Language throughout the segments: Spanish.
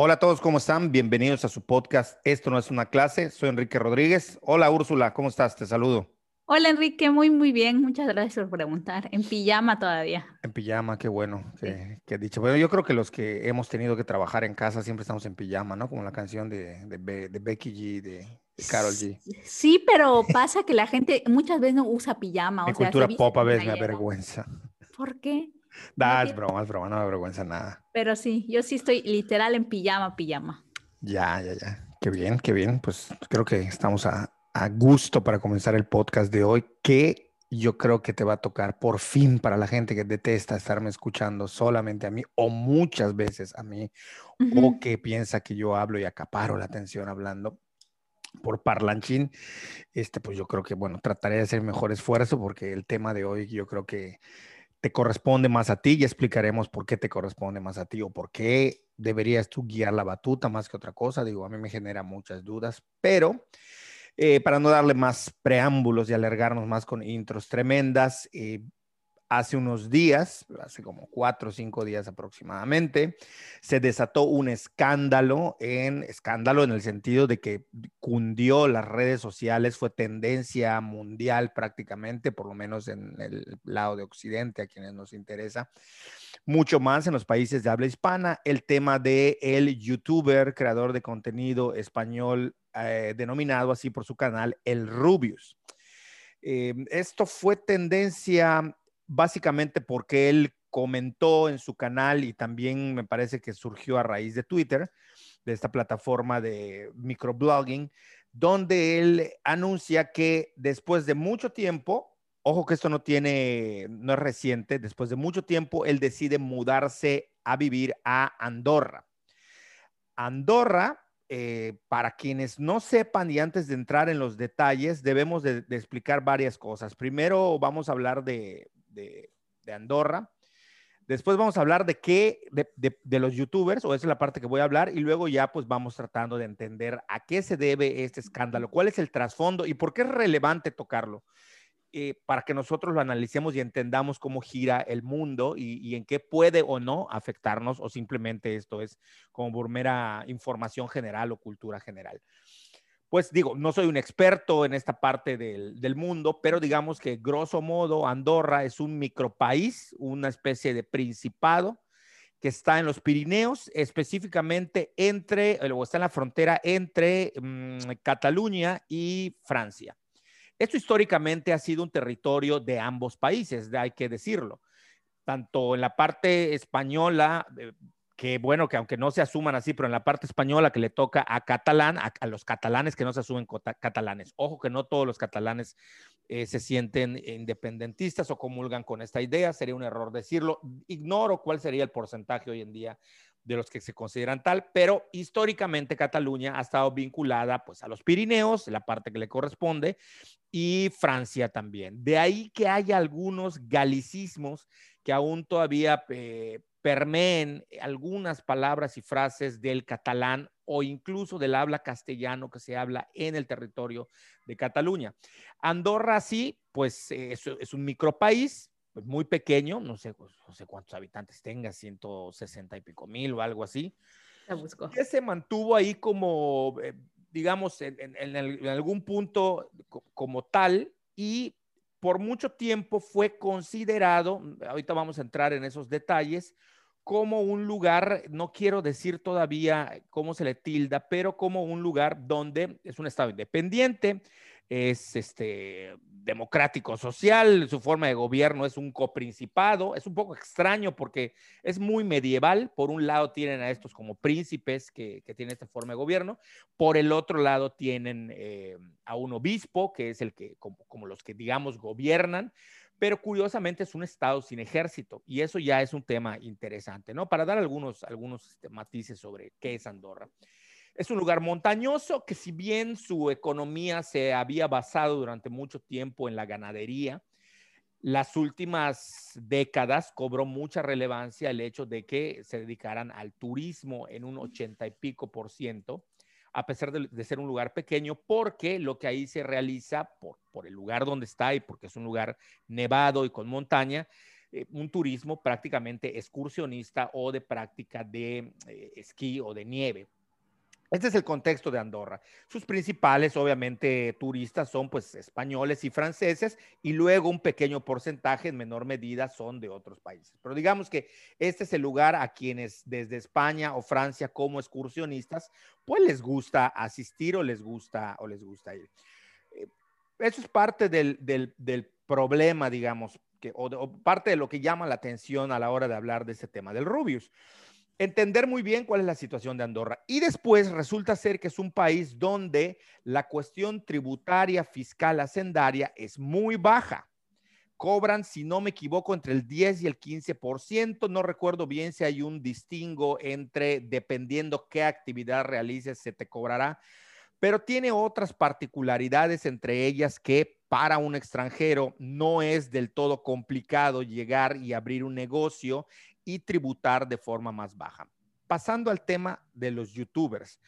Hola a todos, ¿cómo están? Bienvenidos a su podcast Esto no es una clase. Soy Enrique Rodríguez. Hola Úrsula, ¿cómo estás? Te saludo. Hola Enrique, muy muy bien. Muchas gracias por preguntar. En pijama todavía. En pijama, qué bueno, qué, qué dicho. Bueno, yo creo que los que hemos tenido que trabajar en casa siempre estamos en pijama, ¿no? Como la canción de, de, Be- de Becky G, de, de Carol G. Sí, pero pasa que la gente muchas veces no usa pijama. Mi o sea, se cultura pop a veces me avergüenza. ¿Por qué? Da, es tiene- broma, es broma, no me avergüenza nada. Pero sí, yo sí estoy literal en pijama, pijama. Ya, ya, ya. Qué bien, qué bien. Pues creo que estamos a, a gusto para comenzar el podcast de hoy, que yo creo que te va a tocar por fin para la gente que detesta estarme escuchando solamente a mí o muchas veces a mí Ujú. o que piensa que yo hablo y acaparo la atención hablando por parlanchín, este, pues yo creo que, bueno, trataré de hacer mejor esfuerzo porque el tema de hoy yo creo que te corresponde más a ti y explicaremos por qué te corresponde más a ti o por qué deberías tú guiar la batuta más que otra cosa. Digo, a mí me genera muchas dudas, pero eh, para no darle más preámbulos y alargarnos más con intros tremendas, eh, hace unos días, hace como cuatro o cinco días aproximadamente, se desató un escándalo en escándalo en el sentido de que cundió las redes sociales, fue tendencia mundial prácticamente, por lo menos en el lado de Occidente, a quienes nos interesa, mucho más en los países de habla hispana, el tema de el youtuber, creador de contenido español, eh, denominado así por su canal, el Rubius. Eh, esto fue tendencia básicamente porque él comentó en su canal y también me parece que surgió a raíz de Twitter, de esta plataforma de microblogging, donde él anuncia que después de mucho tiempo, ojo que esto no tiene, no es reciente, después de mucho tiempo, él decide mudarse a vivir a Andorra. Andorra, eh, para quienes no sepan y antes de entrar en los detalles, debemos de, de explicar varias cosas. Primero vamos a hablar de, de, Andorra. Después vamos a hablar de qué, de, los youtubers, o esa es la parte que voy a hablar, y luego ya pues vamos tratando de entender a qué se debe este escándalo, cuál es el trasfondo y por qué es relevante tocarlo, eh, para que nosotros lo analicemos y entendamos cómo gira el mundo y, en qué puede o no afectarnos, o simplemente esto es como mera información general o cultura general pues digo, no soy un experto en esta parte del, del, mundo, pero digamos que grosso modo Andorra es un micropaís, una especie de principado que está en los Pirineos, específicamente entre, o está en la frontera entre mmm, Cataluña y Francia. Esto históricamente ha sido un territorio de ambos países, hay que decirlo. Tanto en la parte española, eh, que bueno, que aunque no se asuman así, pero en la parte española que le toca a catalán, a, los catalanes que no se asumen catalanes. Ojo que no todos los catalanes eh, se sienten independentistas o comulgan con esta idea, sería un error decirlo. Ignoro cuál sería el porcentaje hoy en día de los que se consideran tal, pero históricamente Cataluña ha estado vinculada pues a los Pirineos, la parte que le corresponde, y Francia también. De ahí que haya algunos galicismos que aún todavía eh, permeen algunas palabras y frases del catalán o incluso del habla castellano que se habla en el territorio de Cataluña. Andorra sí, pues es, es un micropaís pues, muy pequeño, no sé, pues, no sé cuántos habitantes tenga, 160 y pico mil o algo así. La busco. Que se mantuvo ahí como, eh, digamos, en, en, en algún punto como tal y por mucho tiempo fue considerado, ahorita vamos a entrar en esos detalles, como un lugar, no quiero decir todavía cómo se le tilda, pero como un lugar donde es un estado independiente, es este democrático social, su forma de gobierno es un coprincipado, es un poco extraño porque es muy medieval, por un lado tienen a estos como príncipes que, que tienen esta forma de gobierno, por el otro lado tienen eh, a un obispo, que es el que, como, como los que digamos gobiernan, pero curiosamente es un estado sin ejército y eso ya es un tema interesante, ¿no? Para dar algunos, algunos este, matices sobre qué es Andorra. Es un lugar montañoso que si bien su economía se había basado durante mucho tiempo en la ganadería, las últimas décadas cobró mucha relevancia el hecho de que se dedicaran al turismo en un ochenta y pico por ciento, a pesar de, ser un lugar pequeño, porque lo que ahí se realiza por, por, el lugar donde está y porque es un lugar nevado y con montaña, eh, un turismo prácticamente excursionista o de práctica de eh, esquí o de nieve. Este es el contexto de Andorra. Sus principales, obviamente, turistas son pues españoles y franceses y luego un pequeño porcentaje en menor medida son de otros países. Pero digamos que este es el lugar a quienes desde España o Francia como excursionistas pues les gusta asistir o les gusta o les gusta ir. Eh, eso es parte del, del, problema, digamos, que, o, o parte de lo que llama la atención a la hora de hablar de este tema del Rubius entender muy bien cuál es la situación de Andorra. Y después resulta ser que es un país donde la cuestión tributaria, fiscal, hacendaria es muy baja. Cobran, si no me equivoco, entre el 10 y el 15%. No recuerdo bien si hay un distingo entre, dependiendo qué actividad realices, se te cobrará. Pero tiene otras particularidades, entre ellas que para un extranjero no es del todo complicado llegar y abrir un negocio y tributar de forma más baja. Pasando al tema de los youtubers.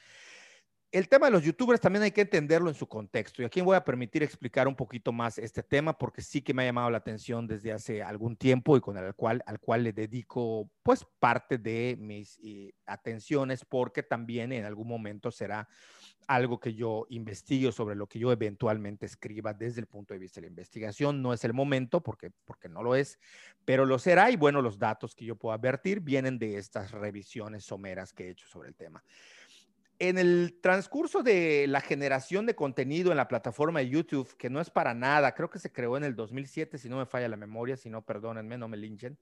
El tema de los youtubers también hay que entenderlo en su contexto y aquí voy a permitir explicar un poquito más este tema porque sí que me ha llamado la atención desde hace algún tiempo y con el cual, al cual le dedico pues parte de mis eh, atenciones porque también en algún momento será algo que yo investigue sobre lo que yo eventualmente escriba desde el punto de vista de la investigación. No es el momento porque, porque no lo es, pero lo será y bueno, los datos que yo puedo advertir vienen de estas revisiones someras que he hecho sobre el tema. En el transcurso de la generación de contenido en la plataforma de YouTube, que no es para nada, creo que se creó en el 2007, si no me falla la memoria, si no, perdónenme, no me linchen.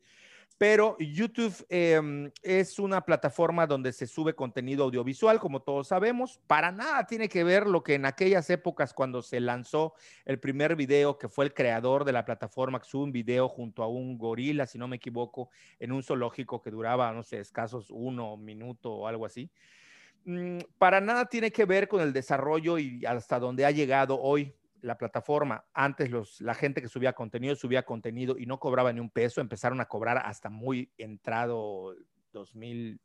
Pero YouTube em, es una plataforma donde se sube contenido audiovisual, como todos sabemos. Para nada tiene que ver lo que en aquellas épocas cuando se lanzó el primer video, que fue el creador de la plataforma, que sube un video junto a un gorila, si no me equivoco, en un zoológico que duraba, no sé, escasos uno minuto o algo así. Mm, para nada tiene que ver con el desarrollo y hasta donde ha llegado hoy la plataforma, antes los, la gente que subía contenido subía contenido y no cobraba ni un peso, empezaron a cobrar hasta muy entrado 2000,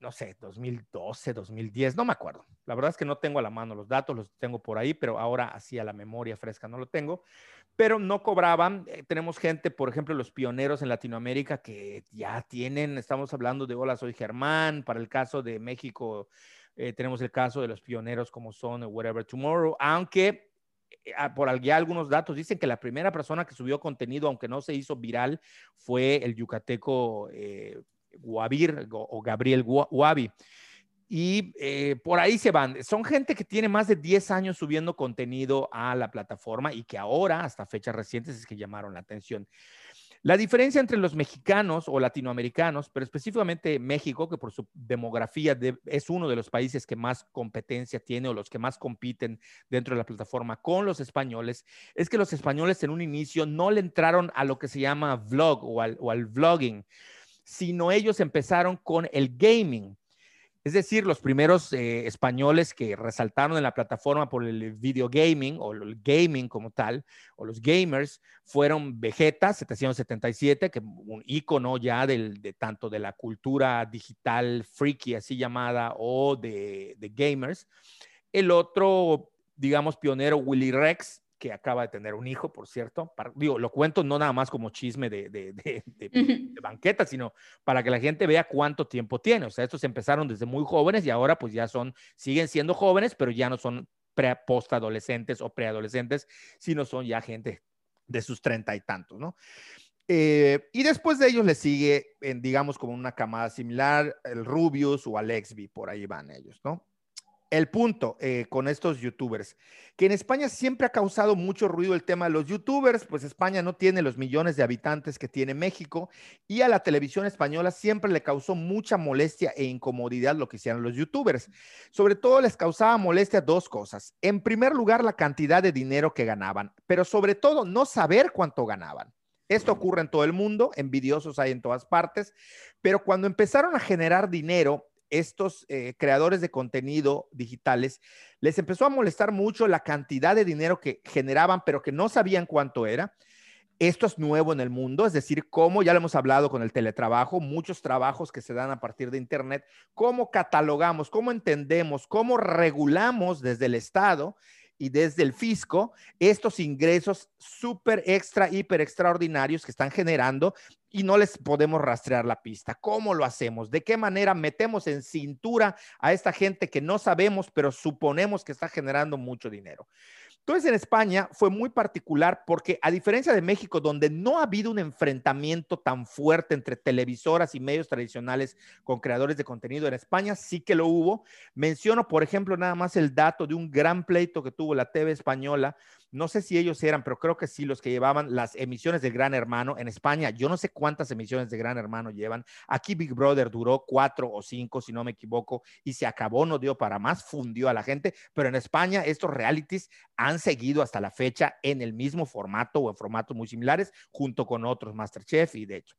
no sé, 2012, 2010, no me acuerdo. La verdad es que no tengo a la mano los datos, los tengo por ahí, pero ahora así a la memoria fresca no lo tengo. Pero no cobraban. Eh, tenemos gente, por ejemplo, los pioneros en Latinoamérica que ya tienen, estamos hablando de Hola, soy Germán, para el caso de México. Eh, tenemos el caso de los pioneros como son Whatever Tomorrow, aunque por aquí algunos datos dicen que la primera persona que subió contenido, aunque no se hizo viral, fue el yucateco eh, o Gabriel Guavi. Y eh, por ahí se van. Son gente que tiene más de 10 años subiendo contenido a la plataforma y que ahora, hasta fechas recientes, es que llamaron la atención. La diferencia entre los mexicanos o latinoamericanos, pero específicamente México, que por su demografía es uno de los países que más competencia tiene o los que más compiten dentro de la plataforma con los españoles, es que los españoles en un inicio no le entraron a lo que se llama vlog o al, o al vlogging, sino ellos empezaron con el gaming. Es decir, los primeros eh, españoles que resaltaron en la plataforma por el video gaming o el gaming como tal, o los gamers, fueron Vegeta 777, que un icono ya del, de tanto de la cultura digital freaky, así llamada, o de, de gamers. El otro, digamos, pionero, Willy Rex, que acaba de tener un hijo, por cierto. digo, lo cuento no nada más como chisme de, de, de, banqueta, sino para que la gente vea cuánto tiempo tiene. O sea, estos empezaron desde muy jóvenes y ahora pues ya son, siguen siendo jóvenes, pero ya no son pre, post-adolescentes o preadolescentes, sino son ya gente de sus treinta y tantos, ¿no? Eh, y después de ellos le sigue, en, digamos, como una camada similar, el Rubius o Alexby, por ahí van ellos, ¿no? El punto eh, con estos youtubers, que en España siempre ha causado mucho ruido el tema de los youtubers, pues España no tiene los millones de habitantes que tiene México y a la televisión española siempre le causó mucha molestia e incomodidad lo que hicieron los youtubers. Sobre todo les causaba molestia dos cosas. En primer lugar, la cantidad de dinero que ganaban, pero sobre todo no saber cuánto ganaban. Esto ocurre en todo el mundo, envidiosos hay en todas partes, pero cuando empezaron a generar dinero, estos eh, creadores de contenido digitales les empezó a molestar mucho la cantidad de dinero que generaban, pero que no sabían cuánto era. Esto es nuevo en el mundo, es decir, cómo ya lo hemos hablado con el teletrabajo, muchos trabajos que se dan a partir de Internet, cómo catalogamos, cómo entendemos, cómo regulamos desde el Estado y desde el fisco estos ingresos súper extra, hiper extraordinarios que están generando y no les podemos rastrear la pista. ¿Cómo lo hacemos? ¿De qué manera metemos en cintura a esta gente que no sabemos, pero suponemos que está generando mucho dinero? Entonces en España fue muy particular porque a diferencia de México, donde no ha habido un enfrentamiento tan fuerte entre televisoras y medios tradicionales con creadores de contenido, en España sí que lo hubo. Menciono, por ejemplo, nada más el dato de un gran pleito que tuvo la TV española no sé si ellos eran, pero creo que sí, los que llevaban las emisiones de Gran Hermano en España. Yo no sé cuántas emisiones de Gran Hermano llevan. Aquí Big Brother duró cuatro o cinco, si no me equivoco, y se acabó, no dio para más, fundió a la gente. Pero en España estos realities han seguido hasta la fecha en el mismo formato o en formatos muy similares, junto con otros Masterchef y de hecho.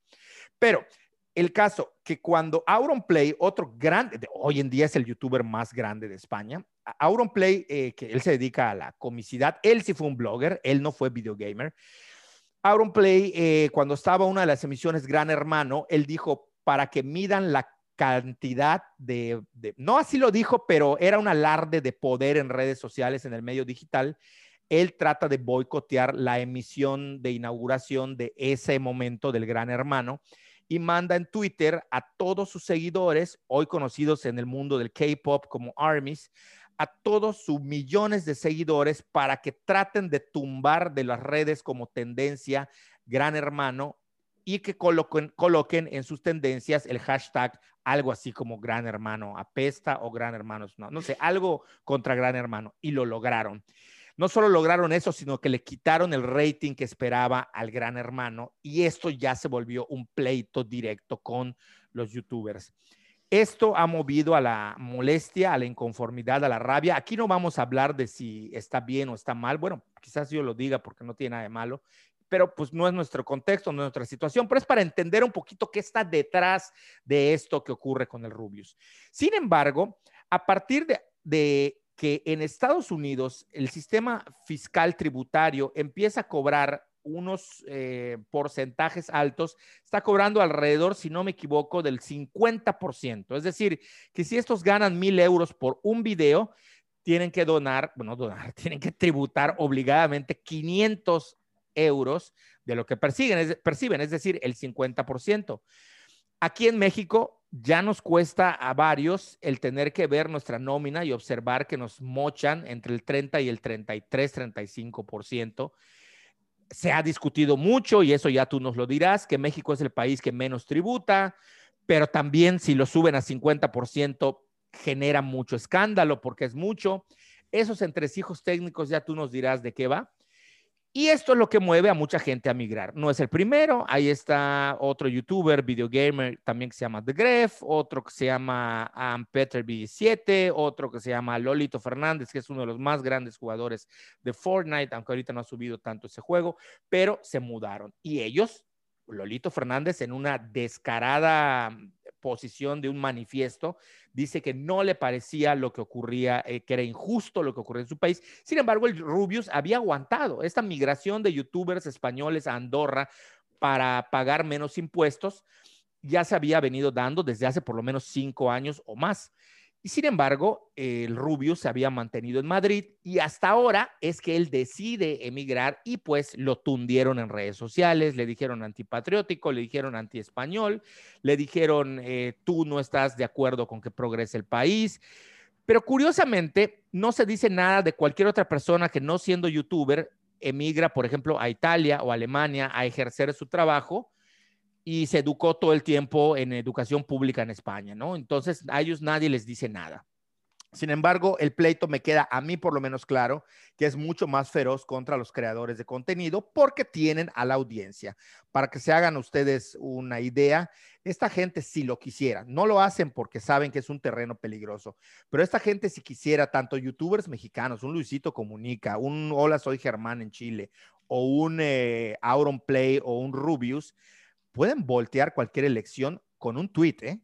Pero el caso que cuando Auronplay, otro grande, hoy en día es el youtuber más grande de España, Auronplay, eh, que él se dedica a la comicidad, él sí fue un blogger, él no fue videogamer. Auronplay, eh, cuando estaba una de las emisiones Gran Hermano, él dijo, para que midan la cantidad de, no así lo dijo, pero era un alarde de poder en redes sociales, en el medio digital, él trata de boicotear la emisión de inauguración de ese momento del Gran Hermano y manda en Twitter a todos sus seguidores, hoy conocidos en el mundo del K-Pop como ARMYs, a todos sus millones de seguidores para que traten de tumbar de las redes como tendencia Gran Hermano y que coloquen, coloquen en sus tendencias el hashtag algo así como Gran Hermano apesta o Gran Hermano, no, no sé, algo contra Gran Hermano y lo lograron. No solo lograron eso, sino que le quitaron el rating que esperaba al gran hermano y esto ya se volvió un pleito directo con los youtubers. Esto ha movido a la molestia, a la inconformidad, a la rabia. Aquí no vamos a hablar de si está bien o está mal. Bueno, quizás yo lo diga porque no tiene nada de malo, pero pues no es nuestro contexto, no es nuestra situación, pero es para entender un poquito qué está detrás de esto que ocurre con el Rubius. Sin embargo, a partir de, de que en Estados Unidos el sistema fiscal tributario empieza a cobrar unos eh, porcentajes altos, está cobrando alrededor, si no me equivoco, del 50%. Es decir, que si estos ganan mil euros por un video, tienen que donar, bueno, donar, tienen que tributar obligadamente 500 euros de lo que perciben, es decir, el 50%. Aquí en México ya nos cuesta a varios el tener que ver nuestra nómina y observar que nos mochan entre el 30 y el 33, 35%. Se ha discutido mucho y eso ya tú nos lo dirás, que México es el país que menos tributa, pero también si lo suben a 50% genera mucho escándalo porque es mucho. Esos entresijos técnicos ya tú nos dirás de qué va. Y esto es lo que mueve a mucha gente a migrar. No es el primero, ahí está otro youtuber, videogamer, también que se llama The Gref, otro que se llama um, Peter B7, otro que se llama Lolito Fernández, que es uno de los más grandes jugadores de Fortnite, aunque ahorita no ha subido tanto ese juego, pero se mudaron. Y ellos, Lolito Fernández, en una descarada posición de un manifiesto, dice que no le parecía lo que ocurría, eh, que era injusto lo que ocurría en su país. Sin embargo, el Rubius había aguantado esta migración de youtubers españoles a Andorra para pagar menos impuestos, ya se había venido dando desde hace por lo menos cinco años o más. Y sin embargo, el Rubio se había mantenido en Madrid y hasta ahora es que él decide emigrar y pues lo tundieron en redes sociales, le dijeron antipatriótico, le dijeron antiespañol, le dijeron eh, tú no estás de acuerdo con que progrese el país. Pero curiosamente, no se dice nada de cualquier otra persona que no siendo youtuber emigra, por ejemplo, a Italia o Alemania a ejercer su trabajo y se educó todo el tiempo en educación pública en España, ¿no? Entonces a ellos nadie les dice nada. Sin embargo, el pleito me queda a mí por lo menos claro que es mucho más feroz contra los creadores de contenido porque tienen a la audiencia. Para que se hagan ustedes una idea, esta gente si lo quisiera, no lo hacen porque saben que es un terreno peligroso, pero esta gente si quisiera, tanto youtubers mexicanos, un Luisito Comunica, un Hola Soy Germán en Chile, o un eh, Auron Play o un Rubius, pueden voltear cualquier elección con un tweet, ¿eh?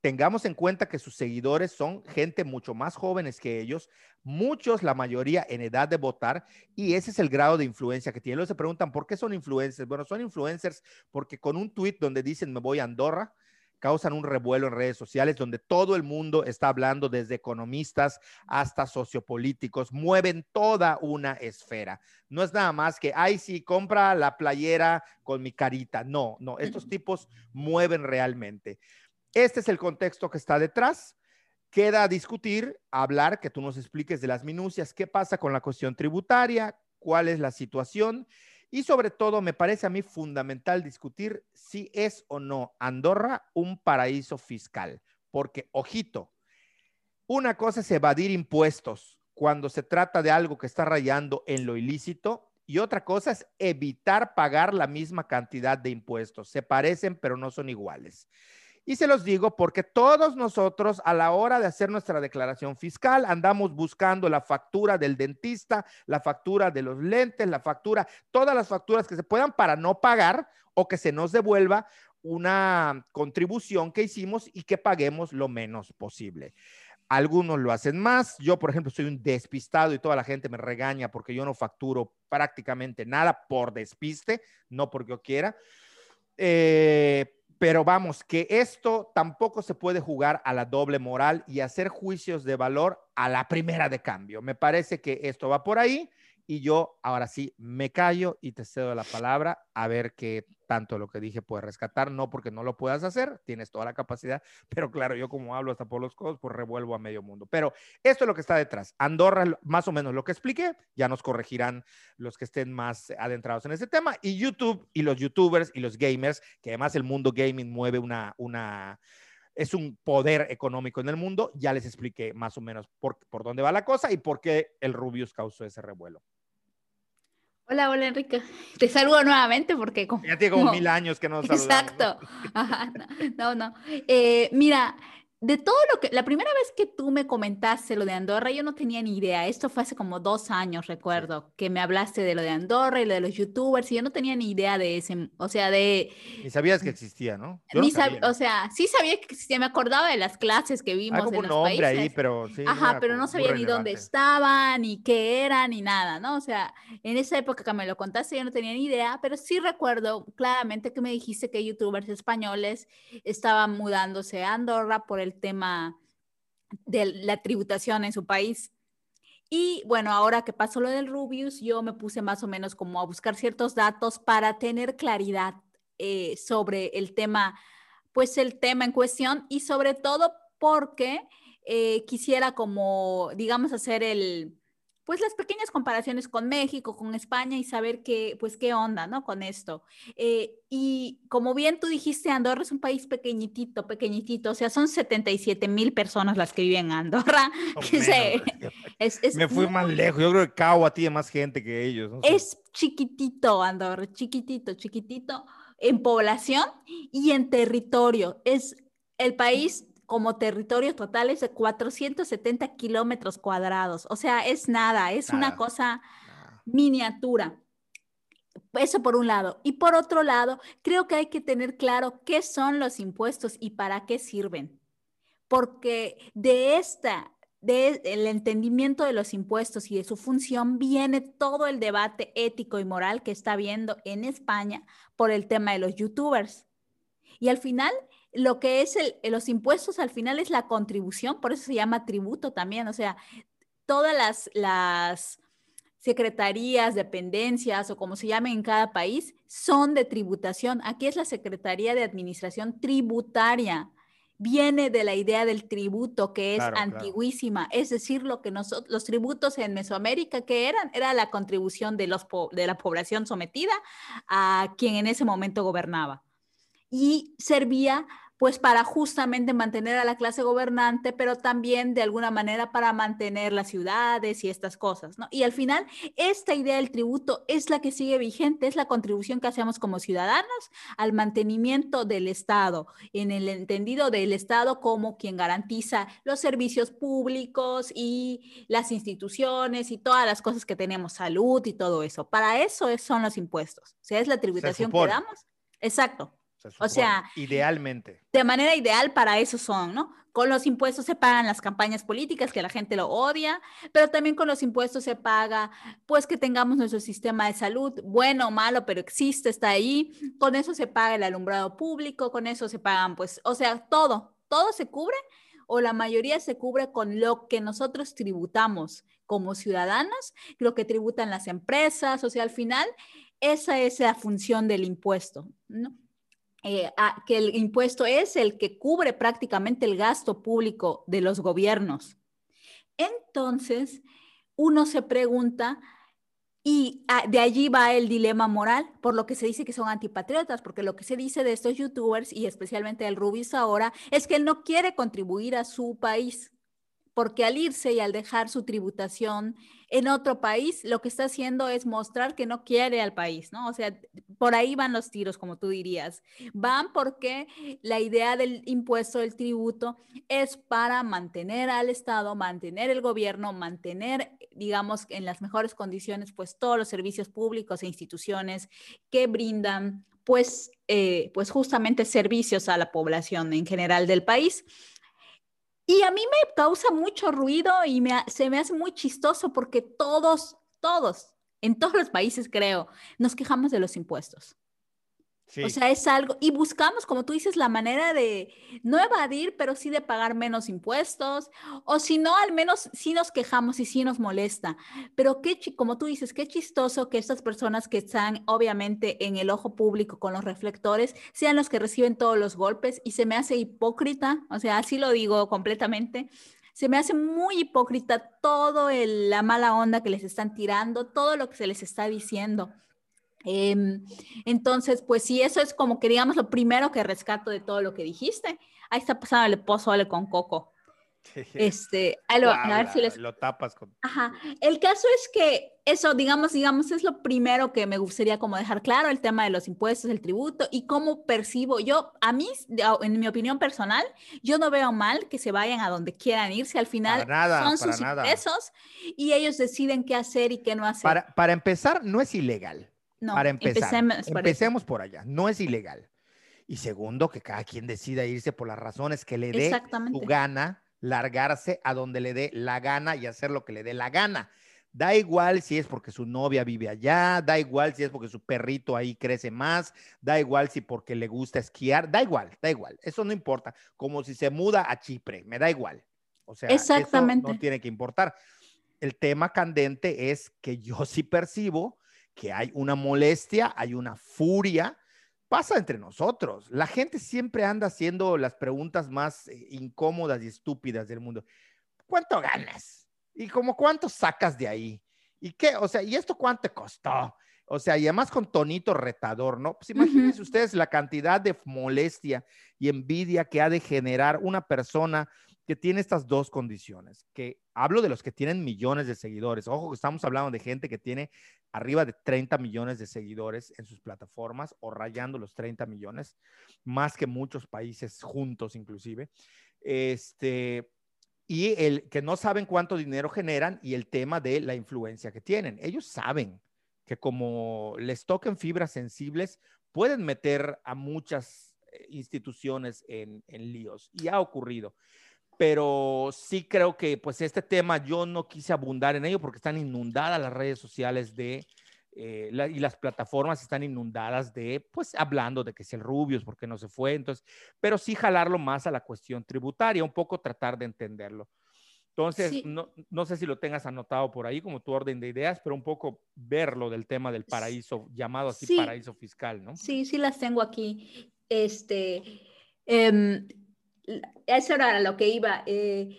Tengamos en cuenta que sus seguidores son gente mucho más jóvenes que ellos, muchos, la mayoría en edad de votar, y ese es el grado de influencia que tienen. Luego se preguntan, ¿por qué son influencers? Bueno, son influencers porque con un tweet donde dicen me voy a Andorra, causan un revuelo en redes sociales donde todo el mundo está hablando, desde economistas hasta sociopolíticos, mueven toda una esfera. No es nada más que, ay, sí, compra la playera con mi carita. No, no, estos tipos mueven realmente. Este es el contexto que está detrás. Queda discutir, hablar, que tú nos expliques de las minucias, qué pasa con la cuestión tributaria, cuál es la situación y sobre todo me parece a mí fundamental discutir si es o no Andorra un paraíso fiscal, porque ojito, una cosa es evadir impuestos cuando se trata de algo que está rayando en lo ilícito y otra cosa es evitar pagar la misma cantidad de impuestos. Se parecen, pero no son iguales. Y se los digo porque todos nosotros a la hora de hacer nuestra declaración fiscal andamos buscando la factura del dentista, la factura de los lentes, la factura, todas las facturas que se puedan para no pagar o que se nos devuelva una contribución que hicimos y que paguemos lo menos posible. Algunos lo hacen más. Yo, por ejemplo, soy un despistado y toda la gente me regaña porque yo no facturo prácticamente nada por despiste, no porque yo quiera. Eh, pero vamos, que esto tampoco se puede jugar a la doble moral y hacer juicios de valor a la primera de cambio. Me parece que esto va por ahí y yo ahora sí me callo y te cedo la palabra a ver qué tanto lo que dije puede rescatar, no porque no lo puedas hacer, tienes toda la capacidad, pero claro, yo como hablo hasta por los codos, pues revuelvo a medio mundo. Pero esto es lo que está detrás. Andorra, más o menos lo que expliqué, ya nos corregirán los que estén más adentrados en ese tema, y YouTube y los youtubers y los gamers, que además el mundo gaming mueve una, una, es un poder económico en el mundo. Ya les expliqué más o menos por, por dónde va la cosa y por qué el Rubius causó ese revuelo. Hola, hola Enrique. Te saludo nuevamente porque... ya tiene como mil años que no saludamos. Exacto. no, no. Eh, mira, de todo lo que, la primera vez que tú me comentaste lo de Andorra, yo no tenía ni idea. Esto fue hace como dos años, recuerdo, que me hablaste de lo de Andorra y lo de los youtubers, y yo no tenía ni idea de ese, o sea, de... Ni sabías que existía, ¿no? Ni o sea, sí sabía que existía, me acordaba de las clases que vimos como en los nombre ahí, pero sí. Ajá, pero no sabía ni dónde estaban, ni qué eran, ni nada, ¿no? O sea, en esa época que me lo contaste yo no tenía ni idea, pero sí recuerdo claramente que me dijiste que youtubers españoles estaban mudándose a Andorra por el tema de la tributación en su país. Y bueno, ahora que pasó lo del Rubius, yo me puse más o menos como a buscar ciertos datos para tener claridad eh, sobre el tema, pues el tema en cuestión y sobre todo porque eh, quisiera como, digamos, hacer el, pues las pequeñas comparaciones con México, con España y saber qué, pues qué onda, ¿no? Con esto. Eh, y como bien tú dijiste, Andorra es un país pequeñitito, pequeñitito, o sea, son 77 mil personas las que viven en Andorra. Me fui más lejos, yo creo que Cabo tiene más gente que ellos. Es chiquitito Andorra, chiquitito, chiquitito en población y en territorio. Es el país como territorio total es de 470 kilómetros cuadrados. O sea, es nada, es una cosa miniatura. Eso por un lado. Y por otro lado, creo que hay que tener claro qué son los impuestos y para qué sirven. Porque de esta, del entendimiento de los impuestos y de su función viene todo el debate ético y moral que está habiendo en España por el tema de los youtubers. Y al final, lo que es el, los impuestos al final es la contribución, por eso se llama tributo también, o sea, todas las, las secretarías, dependencias o como se llame en cada país son de tributación. Aquí es la Secretaría de Administración Tributaria. Viene de la idea del tributo, que es antiguísima. Es decir, lo que nosotros, los tributos en Mesoamérica, que eran? Era la contribución de, los, de la población sometida a quien en ese momento gobernaba. Y servía pues para justamente mantener a la clase gobernante, pero también de alguna manera para mantener las ciudades y estas cosas, ¿no? Y al final, esta idea del tributo es la que sigue vigente, es la contribución que hacemos como ciudadanos al mantenimiento del Estado, en el entendido del Estado como quien garantiza los servicios públicos y las instituciones y todas las cosas que tenemos, salud y todo eso. Para eso son los impuestos, o sea, es la tributación que damos. Exacto. O sea, idealmente. De manera ideal para eso son, ¿no? Con los impuestos se pagan las campañas políticas, que la gente lo odia, pero también con los impuestos se paga, pues que tengamos nuestro sistema de salud, bueno o malo, pero existe, está ahí. Con eso se paga el alumbrado público, con eso se pagan, pues, o sea, todo, todo se cubre o la mayoría se cubre con lo que nosotros tributamos como ciudadanos, lo que tributan las empresas, o sea, al final esa es la función del impuesto, ¿no? Eh, que el impuesto es el que cubre prácticamente el gasto público de los gobiernos. Entonces, uno se pregunta, y ah, de allí va el dilema moral, por lo que se dice que son antipatriotas, porque lo que se dice de estos youtubers y especialmente el Rubis ahora es que él no quiere contribuir a su país porque al irse y al dejar su tributación en otro país, lo que está haciendo es mostrar que no quiere al país, ¿no? O sea, por ahí van los tiros, como tú dirías. Van porque la idea del impuesto, del tributo, es para mantener al Estado, mantener el gobierno, mantener, digamos, en las mejores condiciones, pues todos los servicios públicos e instituciones que brindan, pues, eh, pues justamente servicios a la población en general del país. Y a mí me causa mucho ruido y me, se me hace muy chistoso porque todos, todos, en todos los países creo, nos quejamos de los impuestos. O sea, es algo, y buscamos, como tú dices, la manera de no evadir, pero sí de pagar menos impuestos, o si no, al menos sí nos quejamos y sí nos molesta. Pero qué, como tú dices, qué chistoso que estas personas que están obviamente en el ojo público con los reflectores sean los que reciben todos los golpes y se me hace hipócrita, o sea, así lo digo completamente. Se me hace muy hipócrita todo la mala onda que les están tirando, todo lo que se les está diciendo. Em, entonces, pues sí, eso es como que digamos lo primero que rescato de todo lo que dijiste. Ahí está pasando el pozole con coco. Este, a, ver si les... Lo tapas con... Ajá. El caso es que eso, digamos, digamos, es lo primero que me gustaría como dejar claro, el tema de los impuestos, el tributo y cómo percibo. Yo, a mí, en mi opinión personal, yo no veo mal que se vayan a donde quieran irse. Al final son sus ingresos y ellos deciden qué hacer y qué no hacer. Para, para empezar, no es ilegal. No, para empezar, empecemos, por, allá. No es ilegal. Y segundo, que cada quien decida irse por las razones que le dé su gana, largarse a donde le dé la gana y hacer lo que le dé la gana. Da igual si es porque su novia vive allá, da igual si es porque su perrito ahí crece más, da igual si porque le gusta esquiar, da igual, da igual. Eso no importa. Como si se muda a Chipre, me da igual. O sea, Exactamente. eso no tiene que importar. El tema candente es que yo sí percibo que hay una molestia, hay una furia, pasa entre nosotros. La gente siempre anda haciendo las preguntas más eh, incómodas y estúpidas del mundo. ¿Cuánto ganas? ¿Y como cuánto sacas de ahí? ¿Y qué? O sea, ¿y esto cuánto te costó? O sea, y además con tonito retador, ¿no? Pues imagínense ustedes la cantidad de molestia y envidia que ha de generar una persona que tiene estas dos condiciones, que hablo de los que tienen millones de seguidores. Ojo, que estamos hablando de gente que tiene arriba de 30 millones de seguidores en sus plataformas o rayando los 30 millones, más que muchos países juntos inclusive. Este, y el que no saben cuánto dinero generan y el tema de la influencia que tienen. Ellos saben que como les toquen fibras sensibles, pueden meter a muchas eh, instituciones en, en líos y ha ocurrido pero sí creo que pues este tema yo no quise abundar en ello porque están inundadas las redes sociales de, eh, y las plataformas están inundadas de, pues hablando de que si el Rubius, porque no se fue, entonces, pero sí jalarlo más a la cuestión tributaria, un poco tratar de entenderlo. Entonces, no, no, sé si lo tengas anotado por ahí como tu orden de ideas, pero un poco verlo del tema del paraíso, llamado así paraíso fiscal, ¿no? Sí, sí las tengo aquí. Este, eh, eso era lo que iba. Eh,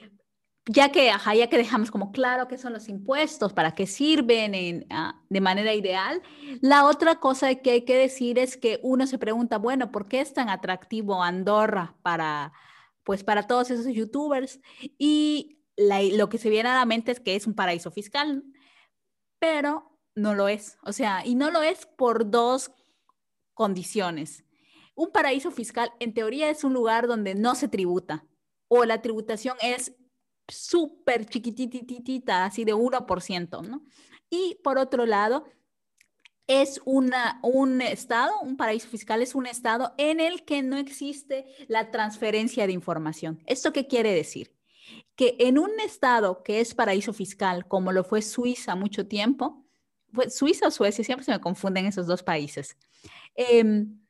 ya que, ya que dejamos como claro qué son los impuestos, para qué sirven ah, de manera ideal, la otra cosa que hay que decir es que uno se pregunta, bueno, ¿por qué es tan atractivo Andorra para, pues, para todos esos youtubers? Y lo que se viene a la mente es que es un paraíso fiscal, pero no lo es. O sea, y no lo es por dos condiciones. Un paraíso fiscal, en teoría, es un lugar donde no se tributa o la tributación es súper chiquitititita, así de 1%, ¿no? Y por otro lado, es una, un estado, un paraíso fiscal es un estado en el que no existe la transferencia de información. ¿Esto qué quiere decir? Que en un estado que es paraíso fiscal, como lo fue Suiza mucho tiempo, fue Suiza o Suecia, siempre se me confunden esos dos países. Em,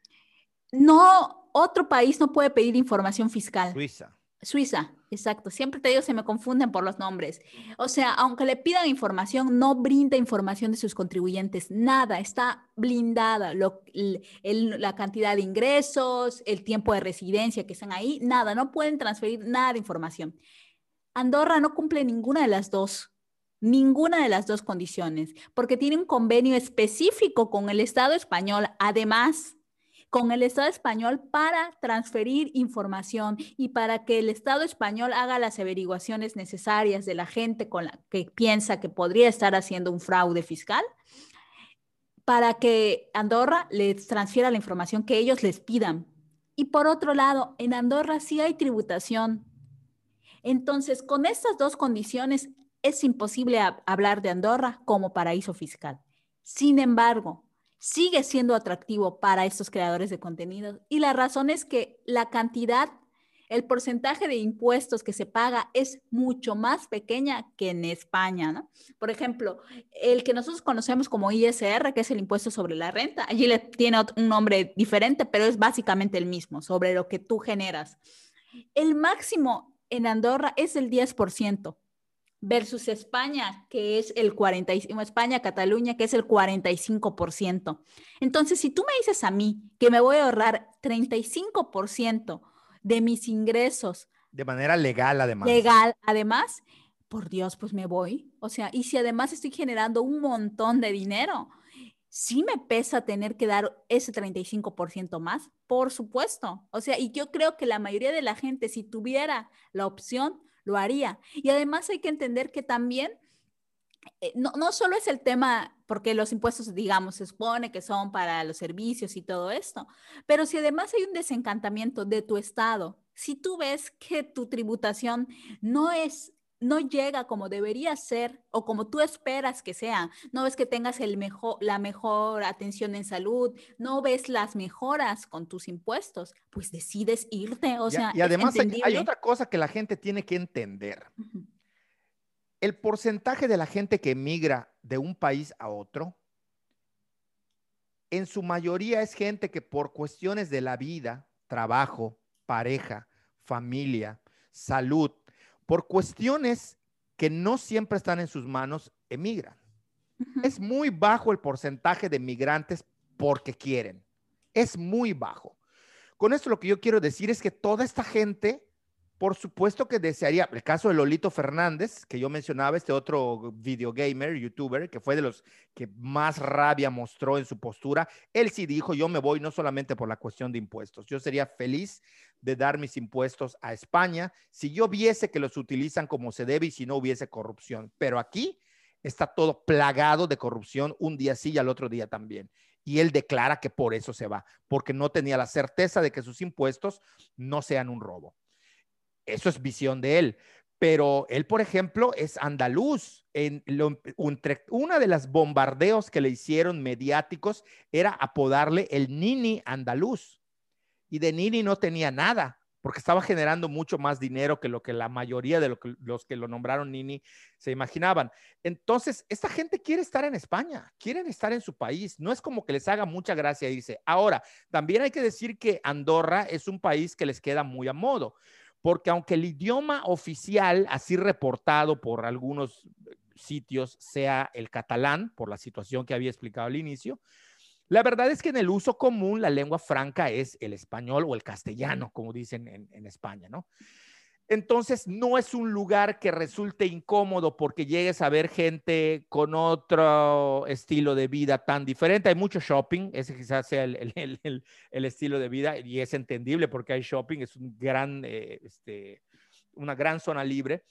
no, otro país no puede pedir información fiscal. Suiza. Suiza, exacto. Siempre te digo, se me confunden por los nombres. O sea, aunque le pidan información, no brinda información de sus contribuyentes. Nada, está blindada. la cantidad de ingresos, el tiempo de residencia que están ahí, nada, no pueden transferir nada de información. Andorra no cumple ninguna de las dos, ninguna de las dos condiciones, porque tiene un convenio específico con el Estado español. Además, con el Estado español para transferir información y para que el Estado español haga las averiguaciones necesarias de la gente que piensa que podría estar haciendo un fraude fiscal, para que Andorra les transfiera la información que ellos les pidan. Y por otro lado, en Andorra sí hay tributación. Entonces, con estas dos condiciones, es imposible hablar de Andorra como paraíso fiscal. Sin embargo, sigue siendo atractivo para estos creadores de contenido. Y la razón es que la cantidad, el porcentaje de impuestos que se paga es mucho más pequeña que en España, ¿no? Por ejemplo, el que nosotros conocemos como ISR, que es el impuesto sobre la renta, allí le tiene un nombre diferente, pero es básicamente el mismo, sobre lo que tú generas. El máximo en Andorra es el 10% versus España, que es el 45, España, Cataluña, que es el 45%. Entonces, si tú me dices a mí que me voy a ahorrar 35% de mis ingresos. De manera legal, además. Legal, además, por Dios, pues me voy. O sea, y si además estoy generando un montón de dinero, sí me pesa tener que dar ese 35% más, por supuesto. O sea, y yo creo que la mayoría de la gente, si tuviera la opción, lo haría. Y además hay que entender que también eh, no, no, solo es el tema, porque los impuestos, digamos, se supone que son para los servicios y todo esto, pero si además hay un desencantamiento de tu Estado, si tú ves que tu tributación no es no llega como debería ser o como tú esperas que sea. No ves que tengas el mejor, la mejor atención en salud, no ves las mejoras con tus impuestos, pues decides irte. O sea, y, además hay, otra cosa que la gente tiene que entender. El porcentaje de la gente que emigra de un país a otro, en su mayoría es gente que por cuestiones de la vida, trabajo, pareja, familia, salud, por cuestiones que no siempre están en sus manos, emigran. Es muy bajo el porcentaje de migrantes porque quieren. Es muy bajo. Con esto lo que yo quiero decir es que toda esta gente, por supuesto que desearía, el caso de Lolito Fernández, que yo mencionaba, este otro videogamer, youtuber, que fue de los que más rabia mostró en su postura, él sí dijo, yo me voy no solamente por la cuestión de impuestos, yo sería feliz de dar mis impuestos a España si yo viese que los utilizan como se debe y si no hubiese corrupción. Pero aquí está todo plagado de corrupción un día sí y al otro día también. Y él declara que por eso se va, porque no tenía la certeza de que sus impuestos no sean un robo. Eso es visión de él. Pero él, por ejemplo, es andaluz. En una de las bombardeos que le hicieron mediáticos era apodarle el Nini andaluz y de Nini no tenía nada, porque estaba generando mucho más dinero que lo que la mayoría de los que lo nombraron Nini se imaginaban. Entonces, esta gente quiere estar en España, quieren estar en su país, no es como que les haga mucha gracia irse. Ahora, también hay que decir que Andorra es un país que les queda muy a modo, porque aunque el idioma oficial, así reportado por algunos sitios, sea el catalán, por la situación que había explicado al inicio, la verdad es que en el uso común la lengua franca es el español o el castellano, como dicen en, España, ¿no? Entonces, no es un lugar que resulte incómodo porque llegues a ver gente con otro estilo de vida tan diferente. Hay mucho shopping, ese quizás sea el, estilo de vida y es entendible porque hay shopping, es eh, este, una gran zona libre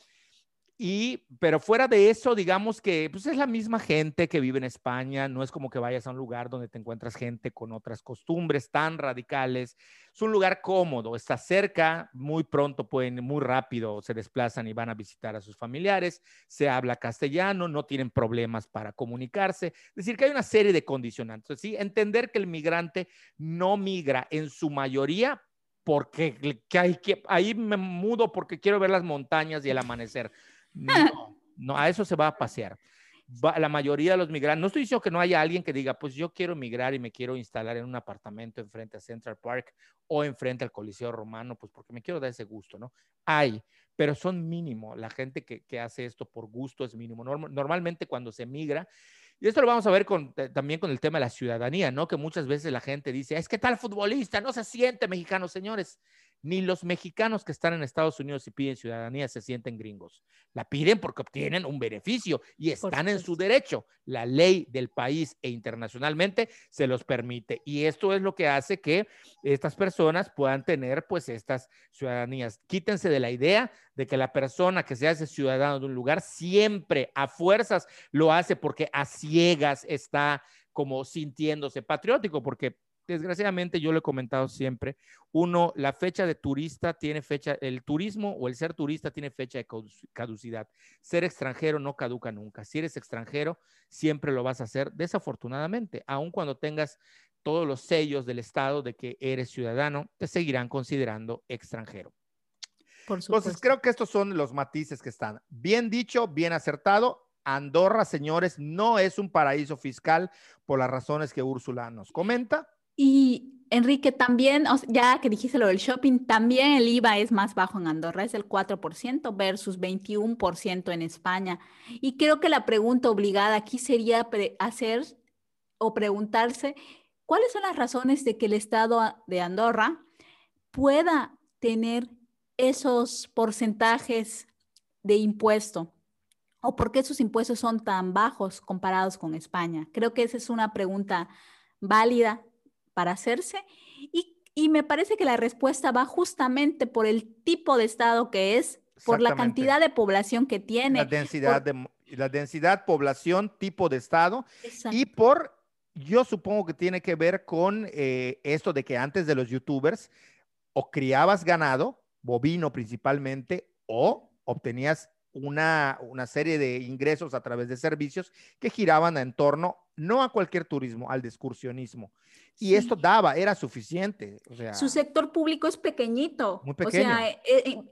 y, pero fuera de eso, digamos que pues es la misma gente que vive en España, no es como que vayas a un lugar donde te encuentras gente con otras costumbres tan radicales. Es un lugar cómodo, está cerca, muy pronto pueden, muy rápido se desplazan y van a visitar a sus familiares, se habla castellano, no tienen problemas para comunicarse. Es decir, que hay una serie de condicionantes, ¿sí? Entender que el migrante no migra en su mayoría porque que hay, que, ahí me mudo porque quiero ver las montañas y el amanecer. No, no, a eso se va a pasear. la mayoría de los migrantes, no estoy diciendo que no haya alguien que diga, pues yo quiero migrar y me quiero instalar en un apartamento enfrente a Central Park o enfrente al Coliseo Romano, pues porque me quiero dar ese gusto, ¿no? Hay, pero son mínimo. La gente que, que hace esto por gusto es mínimo. normalmente cuando se migra, y esto lo vamos a ver con, eh, también con el tema de la ciudadanía, ¿no? Que muchas veces la gente dice, es que tal futbolista no se siente mexicano, señores ni los mexicanos que están en Estados Unidos y piden ciudadanía se sienten gringos. La piden porque obtienen un beneficio y están en su derecho. La ley del país e internacionalmente se los permite. Y esto es lo que hace que estas personas puedan tener pues estas ciudadanías. Quítense de la idea de que la persona que se hace ciudadano de un lugar siempre a fuerzas lo hace porque a ciegas está como sintiéndose patriótico, porque desgraciadamente yo lo he comentado siempre, uno, la fecha de turista tiene fecha, el turismo o el ser turista tiene fecha de caducidad. Ser extranjero no caduca nunca. Si eres extranjero, siempre lo vas a hacer, desafortunadamente, aun cuando tengas todos los sellos del Estado de que eres ciudadano, te seguirán considerando extranjero. Por Entonces, creo que estos son los matices que están. Bien dicho, bien acertado. Andorra, señores, no es un paraíso fiscal por las razones que Úrsula nos comenta. Y Enrique, también, ya que dijiste lo del shopping, también el IVA es más bajo en Andorra, es el 4% versus 21% en España. Y creo que la pregunta obligada aquí sería hacer o preguntarse cuáles son las razones de que el Estado de Andorra pueda tener esos porcentajes de impuesto o por qué esos impuestos son tan bajos comparados con España. Creo que esa es una pregunta válida para hacerse. Y, me parece que la respuesta va justamente por el tipo de estado que es, por la cantidad de población que tiene. La densidad, de, la densidad, población, tipo de estado. Y por, yo supongo que tiene que ver con eh, esto de que antes de los youtubers o criabas ganado, bovino principalmente, o obtenías una, una, serie de ingresos a través de servicios que giraban en torno, no a cualquier turismo, al excursionismo. Y esto daba, era suficiente. Su sector público es pequeñito. Muy pequeño. O sea, eh, eh,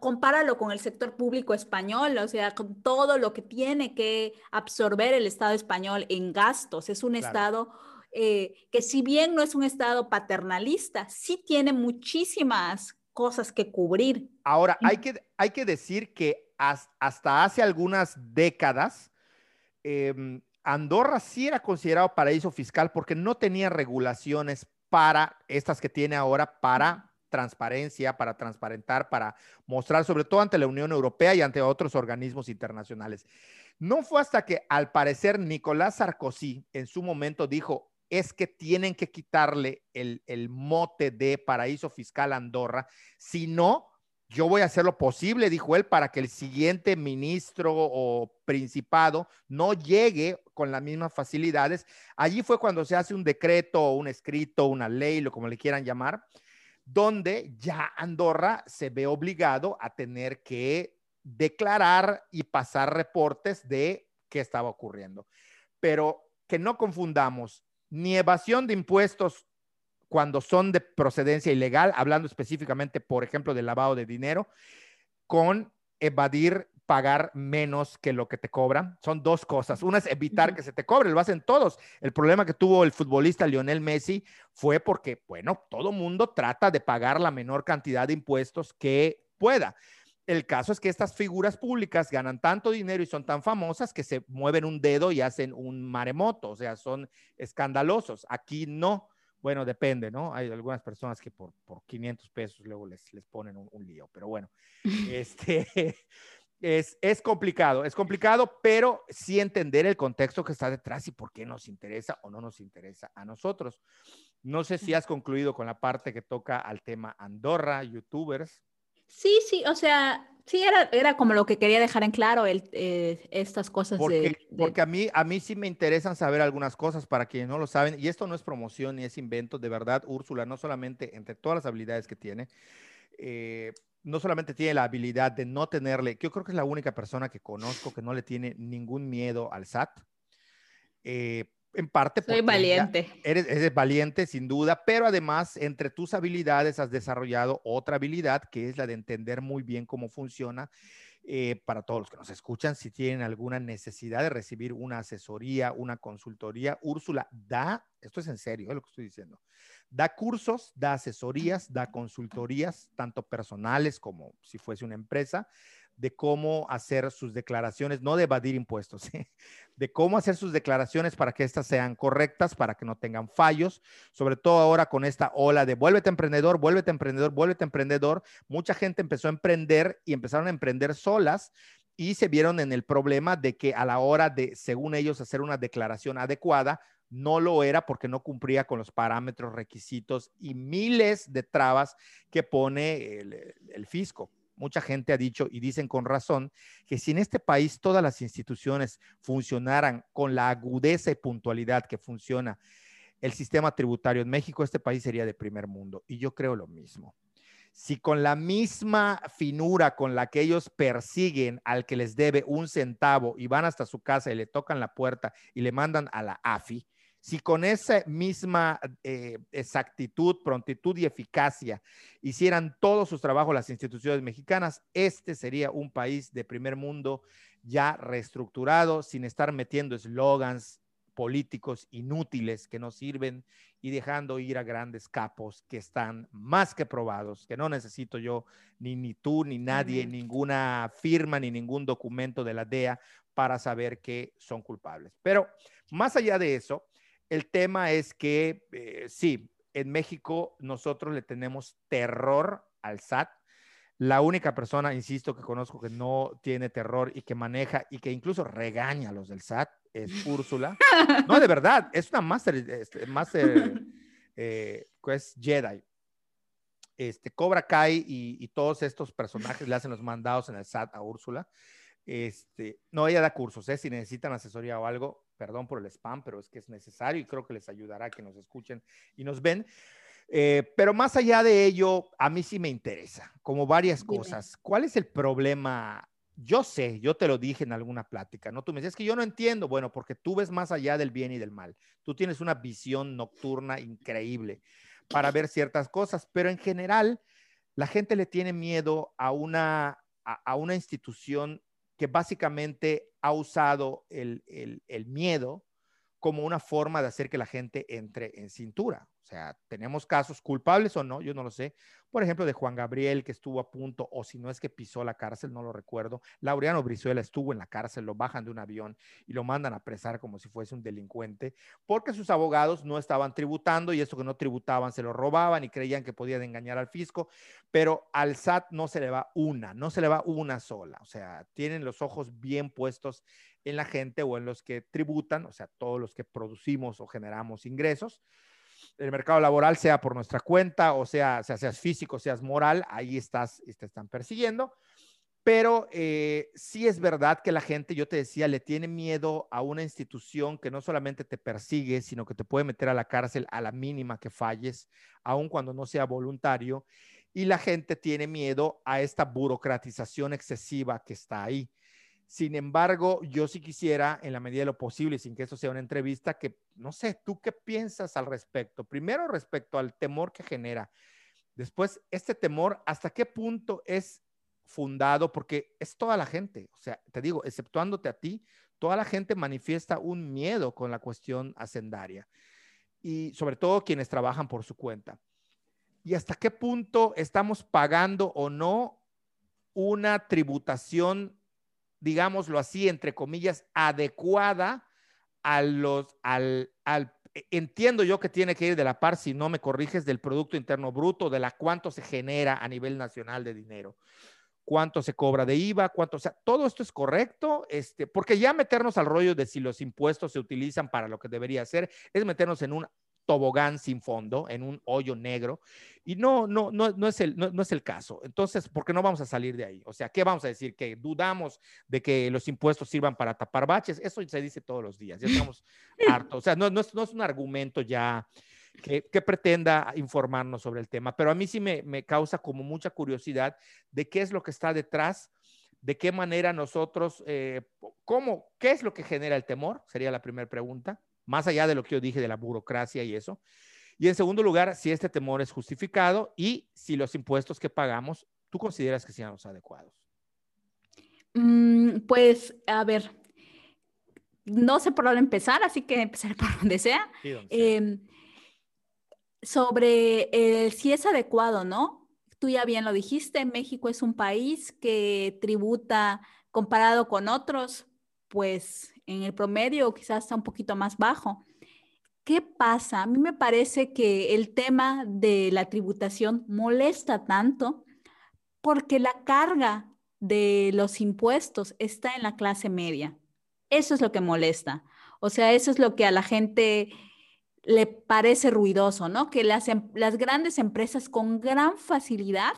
compáralo con el sector público español, o sea, con todo lo que tiene que absorber el Estado español en gastos. Es un Estado eh, que si bien no es un Estado paternalista, sí tiene muchísimas cosas que cubrir. Ahora, hay que, hay que decir que hasta hace algunas décadas, em, Andorra sí era considerado paraíso fiscal porque no tenía regulaciones para estas que tiene ahora para transparencia, para transparentar, para mostrar, sobre todo ante la Unión Europea y ante otros organismos internacionales. No fue hasta que, al parecer, Nicolás Sarkozy en su momento dijo, es que tienen que quitarle el, el mote de paraíso fiscal a Andorra, si no, yo voy a hacer lo posible, dijo él, para que el siguiente ministro o principado no llegue con las mismas facilidades. Allí fue cuando se hace un decreto, un escrito, una ley, lo como le quieran llamar, donde ya Andorra se ve obligado a tener que declarar y pasar reportes de qué estaba ocurriendo. Pero que no confundamos ni evasión de impuestos cuando son de procedencia ilegal, hablando específicamente, por ejemplo, del lavado de dinero, con evadir pagar menos que lo que te cobran. Son dos cosas. Una es evitar que se te cobre, lo hacen todos. El problema que tuvo el futbolista Lionel Messi fue porque, bueno, todo mundo trata de pagar la menor cantidad de impuestos que pueda. El caso es que estas figuras públicas ganan tanto dinero y son tan famosas que se mueven un dedo y hacen un maremoto, o sea, son escandalosos. Aquí no. Bueno, depende, ¿no? Hay algunas personas que por, por 500 pesos luego les, les ponen un, lío, pero bueno, este, es, es complicado, es complicado, pero sí entender el contexto que está detrás y por qué nos interesa o no nos interesa a nosotros. No sé si has concluido con la parte que toca al tema Andorra, youtubers. Sí, sí, o sea, Sí, era, era como lo que quería dejar en claro el, eh, estas cosas. Porque, porque a, mí, a mí sí me interesan saber algunas cosas para quienes no lo saben, y esto no es promoción ni es invento, de verdad, Úrsula, no solamente entre todas las habilidades que tiene, eh, no solamente tiene la habilidad de no tenerle, yo creo que es la única persona que conozco que no le tiene ningún miedo al SAT. Eh, en parte porque Soy valiente. Eres, eres, valiente, sin duda, pero además entre tus habilidades has desarrollado otra habilidad que es la de entender muy bien cómo funciona. Eh, para todos los que nos escuchan, si tienen alguna necesidad de recibir una asesoría, una consultoría, Úrsula da, esto es en serio, es lo que estoy diciendo, da cursos, da asesorías, da consultorías, tanto personales como si fuese una empresa, de cómo hacer sus declaraciones, no de evadir impuestos, de cómo hacer sus declaraciones para que éstas sean correctas, para que no tengan fallos, sobre todo ahora con esta ola de vuélvete emprendedor, vuélvete emprendedor, vuélvete emprendedor. Mucha gente empezó a emprender y empezaron a emprender solas y se vieron en el problema de que a la hora de, según ellos, hacer una declaración adecuada, no lo era porque no cumplía con los parámetros, requisitos y miles de trabas que pone el, el fisco mucha gente ha dicho y dicen con razón que si en este país todas las instituciones funcionaran con la agudeza y puntualidad que funciona el sistema tributario en México, este país sería de primer mundo. Y yo creo lo mismo. Si con la misma finura con la que ellos persiguen al que les debe un centavo y van hasta su casa y le tocan la puerta y le mandan a la AFI, si con esa misma eh, exactitud, prontitud y eficacia hicieran todos sus trabajos las instituciones mexicanas, este sería un país de primer mundo ya reestructurado, sin estar metiendo eslogans políticos inútiles que no sirven y dejando ir a grandes capos que están más que probados, que no necesito yo, ni, ni tú, ni nadie, ninguna firma, ni ningún documento de la DEA para saber que son culpables. Pero más allá de eso, el tema es que eh, sí, en México nosotros le tenemos terror al SAT. La única persona, insisto, que conozco que no tiene terror y que maneja y que incluso regaña a los del SAT es Úrsula. No, de verdad, es una master, este, master eh, pues Jedi. Este, Cobra Kai y, y, todos estos personajes le hacen los mandados en el SAT a Úrsula. Este, no, ella da cursos, ¿eh? si necesitan asesoría o algo, perdón por el spam, pero es que es necesario y creo que les ayudará que nos escuchen y nos ven. Eh, pero más allá de ello, a mí sí me interesa, como varias cosas. ¿Cuál es el problema? Yo sé, yo te lo dije en alguna plática, ¿no? Tú me dices que yo no entiendo, bueno, porque tú ves más allá del bien y del mal. Tú tienes una visión nocturna increíble para ver ciertas cosas, pero en general la gente le tiene miedo a una, a una institución que básicamente ha usado el, el, miedo como una forma de hacer que la gente entre en cintura. O sea, tenemos casos culpables o no, yo no lo sé, por ejemplo, de Juan Gabriel, que estuvo a punto, o si no es que pisó la cárcel, no lo recuerdo. Laureano Brizuela estuvo en la cárcel, lo bajan de un avión y lo mandan a apresar como si fuese un delincuente, porque sus abogados no estaban tributando y eso que no tributaban se lo robaban y creían que podían engañar al fisco, pero al SAT no se le va una, no se le va una sola. O sea, tienen los ojos bien puestos en la gente o en los que tributan, o sea, todos los que producimos o generamos ingresos el mercado laboral, sea por nuestra cuenta, o sea, sea seas físico, seas moral, ahí estás, te están persiguiendo. Pero eh, sí es verdad que la gente, yo te decía, le tiene miedo a una institución que no solamente te persigue, sino que te puede meter a la cárcel a la mínima que falles, aun cuando no sea voluntario. Y la gente tiene miedo a esta burocratización excesiva que está ahí. Sin embargo, yo sí quisiera, en la medida de lo posible, sin que eso sea una entrevista, que no sé, ¿tú qué piensas al respecto? Primero, respecto al temor que genera. Después, este temor, ¿hasta qué punto es fundado? Porque es toda la gente. O sea, te digo, exceptuándote a ti, toda la gente manifiesta un miedo con la cuestión hacendaria. Y sobre todo quienes trabajan por su cuenta. ¿Y hasta qué punto estamos pagando o no una tributación digámoslo así, entre comillas, adecuada a los, al, al, entiendo yo que tiene que ir de la par, si no me corriges, del Producto Interno Bruto, de la cuánto se genera a nivel nacional de dinero, cuánto se cobra de IVA, cuánto, o sea, todo esto es correcto, este, porque ya meternos al rollo de si los impuestos se utilizan para lo que debería ser, es meternos en un tobogán sin fondo, en un hoyo negro. Y no, no, no, no, es el, no, es el caso. Entonces, ¿por qué no vamos a salir de ahí? O sea, ¿qué vamos a decir? Que dudamos de que los impuestos sirvan para tapar baches. Eso se dice todos los días. Ya estamos hartos. O sea, no, no, es, no es un argumento ya que, que, pretenda informarnos sobre el tema. Pero a mí sí me, me causa como mucha curiosidad de qué es lo que está detrás de qué manera nosotros, eh, cómo, qué es lo que genera el temor, sería la primera pregunta, más allá de lo que yo dije de la burocracia y eso. Y en segundo lugar, si este temor es justificado y si los impuestos que pagamos, tú consideras que sean los adecuados. Mm, pues, a ver, no sé por dónde empezar, así que empezaré por donde sea. Em, sobre si es adecuado, ¿no? Tú ya bien lo dijiste, México es un país que tributa comparado con otros, pues en el promedio quizás está un poquito más bajo. ¿Qué pasa? A mí me parece que el tema de la tributación molesta tanto porque la carga de los impuestos está en la clase media. Eso es lo que molesta. O sea, eso es lo que a la gente le parece ruidoso, ¿no? Que las, em, grandes empresas con gran facilidad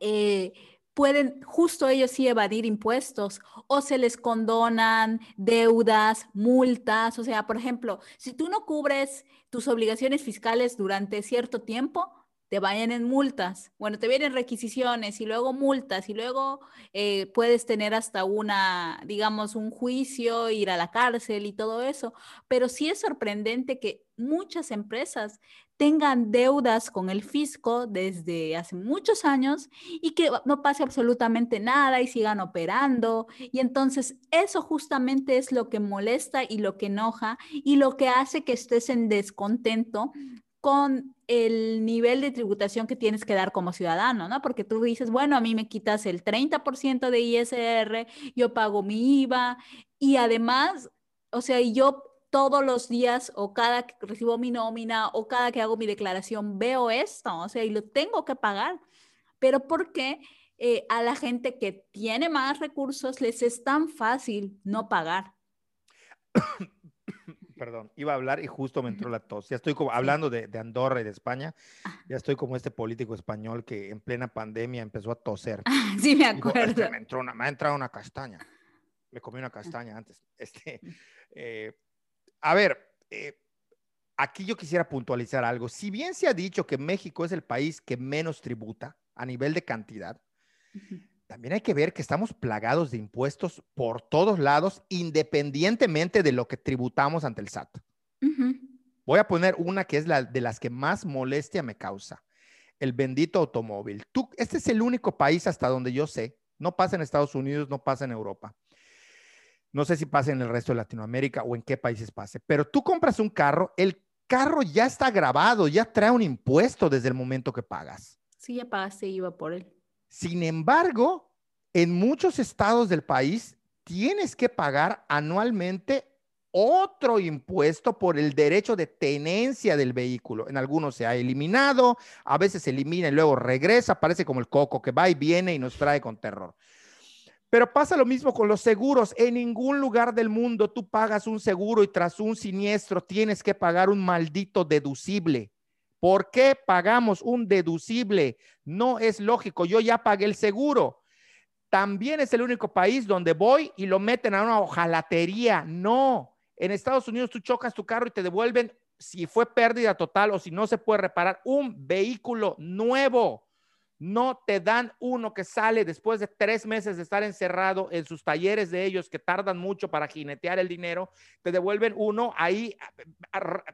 eh, pueden justo ellos sí evadir impuestos o se les condonan deudas, multas. O sea, por ejemplo, si tú no cubres tus obligaciones fiscales durante cierto tiempo, te vayan en multas. Bueno, te vienen requisiciones y luego multas y luego eh, puedes tener hasta una, digamos, un juicio, ir a la cárcel y todo eso. Pero sí es sorprendente que muchas empresas tengan deudas con el fisco desde hace muchos años y que no pase absolutamente nada y sigan operando. Y entonces eso justamente es lo que molesta y lo que enoja y lo que hace que estés en descontento con el nivel de tributación que tienes que dar como ciudadano, ¿no? Porque tú dices, bueno, a mí me quitas el 30% de ISR, yo pago mi IVA y además, o sea, yo todos los días o cada que recibo mi nómina o cada que hago mi declaración veo esto, o sea, y lo tengo que pagar. Pero ¿por qué eh, a la gente que tiene más recursos les es tan fácil no pagar? perdón, iba a hablar y justo me entró la tos. Ya estoy como hablando de, Andorra y de España. Ah. Ya estoy como este político español que en plena pandemia empezó a toser. sí, me acuerdo. me, entró una, me ha entrado una castaña. Me comí una castaña antes. Este, eh, a ver, eh, aquí yo quisiera puntualizar algo. Si bien se ha dicho que México es el país que menos tributa a nivel de cantidad, también hay que ver que estamos plagados de impuestos por todos lados, independientemente de lo que tributamos ante el SAT. Voy a poner una que es la de las que más molestia me causa, el bendito automóvil. Tú, este es el único país hasta donde yo sé, no pasa en Estados Unidos, no pasa en Europa. No sé si pasa en el resto de Latinoamérica o en qué países pase, pero tú compras un carro, el carro ya está grabado, ya trae un impuesto desde el momento que pagas. Sí, ya pagaste iba por él. Sin embargo, en muchos estados del país tienes que pagar anualmente otro impuesto por el derecho de tenencia del vehículo. En algunos se ha eliminado, a veces se elimina y luego regresa, parece como el coco que va y viene y nos trae con terror. Pero pasa lo mismo con los seguros. En ningún lugar del mundo tú pagas un seguro y tras un siniestro tienes que pagar un maldito deducible. ¿Por qué pagamos un deducible? No es lógico. Yo ya pagué el seguro. También es el único país donde voy y lo meten a una hojalatería. No. En Estados Unidos tú chocas tu carro y te devuelven si fue pérdida total o si no se puede reparar un vehículo nuevo. No te dan uno que sale después de tres meses de estar encerrado en sus talleres de ellos que tardan mucho para jinetear el dinero. Te devuelven uno ahí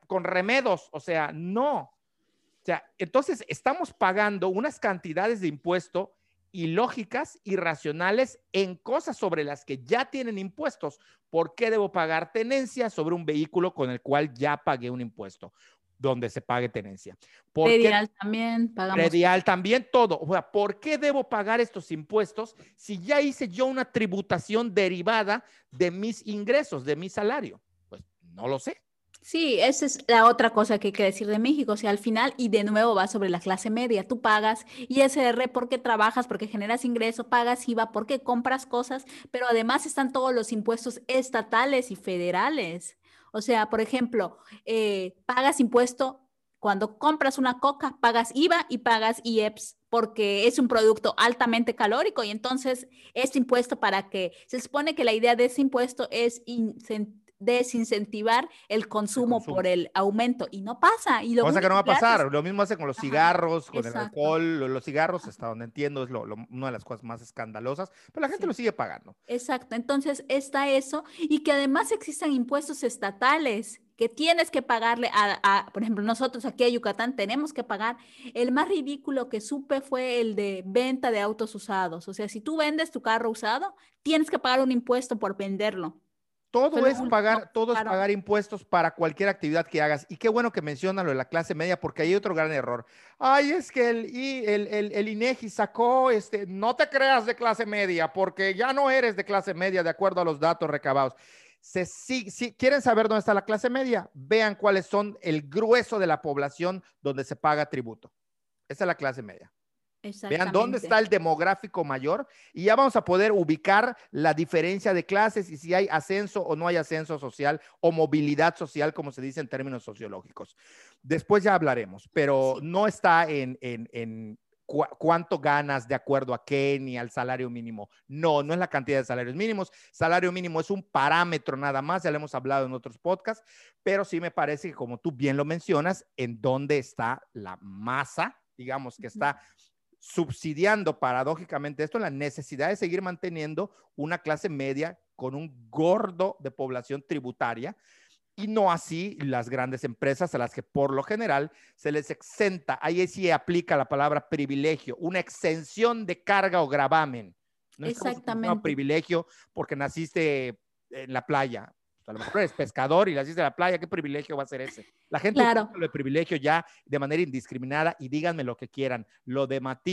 con remedos. O sea, no. O sea, entonces estamos pagando unas cantidades de impuesto ilógicas, irracionales en cosas sobre las que ya tienen impuestos. ¿Por qué debo pagar tenencia sobre un vehículo con el cual ya pagué un impuesto? Donde se pague tenencia. Predial también pagamos. Predial también, todo. O sea, ¿por qué debo pagar estos impuestos si ya hice yo una tributación derivada de mis ingresos, de mi salario? Pues no lo sé. Sí, esa es la otra cosa que hay que decir de México. O sea, al final, y de nuevo va sobre la clase media, tú pagas ISR porque trabajas, porque generas ingreso, pagas IVA porque compras cosas, pero además están todos los impuestos estatales y federales. O sea, por ejemplo, eh, pagas impuesto cuando compras una coca, pagas IVA y pagas IEPS porque es un producto altamente calórico y entonces este impuesto para que se supone que la idea de ese impuesto es desincentivar el consumo, por el aumento y no pasa. Y lo Cosa que no va a pasar. Lo mismo hace con los cigarros, con el alcohol. Los cigarros, hasta donde entiendo, es una de las cosas más escandalosas, pero la gente lo sigue pagando. Exacto. Entonces está eso y que además existen impuestos estatales que tienes que pagarle a, por ejemplo, nosotros aquí en Yucatán tenemos que pagar. El más ridículo que supe fue el de venta de autos usados. O sea, si tú vendes tu carro usado, tienes que pagar un impuesto por venderlo. Todo es pagar, todo es pagar impuestos para cualquier actividad que hagas. Y qué bueno que menciona lo de la clase media, porque hay otro gran error. Ay, es que el, el, el, el, INEGI sacó, este, no te creas de clase media, porque ya no eres de clase media de acuerdo a los datos recabados. Se, si, si quieren saber dónde está la clase media, vean cuáles son el grueso de la población donde se paga tributo. Esa es la clase media. Vean dónde está el demográfico mayor y ya vamos a poder ubicar la diferencia de clases y si hay ascenso o no hay ascenso social o movilidad social, como se dice en términos sociológicos. Después ya hablaremos, pero no está en, en, cuánto ganas de acuerdo a qué ni al salario mínimo. No, no es la cantidad de salarios mínimos. Salario mínimo es un parámetro nada más, ya lo hemos hablado en otros podcasts, pero sí me parece que como tú bien lo mencionas, en dónde está la masa, digamos que está subsidiando paradójicamente esto, la necesidad de seguir manteniendo una clase media con un gordo de población tributaria y no así las grandes empresas a las que por lo general se les exenta, ahí sí aplica la palabra privilegio, una exención de carga o gravamen. No Exactamente. Es privilegio porque naciste en la playa. A lo mejor eres pescador y naciste en la playa, ¿qué privilegio va a ser ese? La gente claro. lo de privilegio ya de manera indiscriminada y díganme lo que quieran. Lo,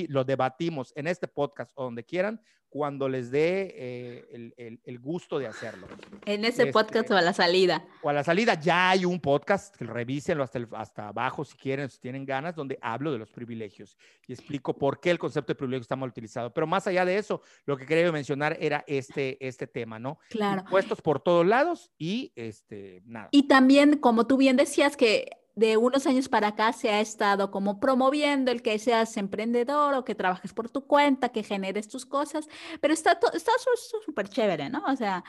lo debatimos en este podcast o donde quieran cuando les dé eh, el, gusto de hacerlo. En ese este, podcast o a la salida. O a la salida ya hay un podcast, que revísenlo hasta, hasta abajo si quieren, si tienen ganas, donde hablo de los privilegios y explico por qué el concepto de privilegio está mal utilizado. Pero más allá de eso, lo que quería mencionar era este, este tema, ¿no? Claro. Puestos por todos lados y este, nada. Y también, como tú bien decías, que de unos años para acá se ha estado como promoviendo el que seas emprendedor o que trabajes por tu cuenta, que generes tus cosas, pero está está súper chévere, ¿no? O sea,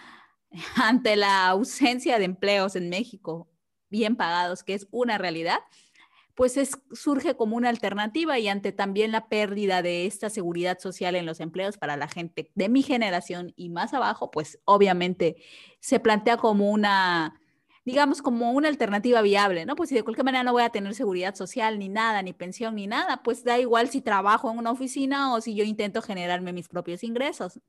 ante la ausencia de empleos en México bien pagados, que es una realidad, pues es, surge como una alternativa y ante también la pérdida de esta seguridad social en los empleos para la gente de mi generación y más abajo, pues obviamente se plantea como una digamos, como una alternativa viable, ¿no? Pues si de cualquier manera no voy a tener seguridad social, ni nada, ni pensión, ni nada, pues da igual si trabajo en una oficina o si yo intento generarme mis propios ingresos.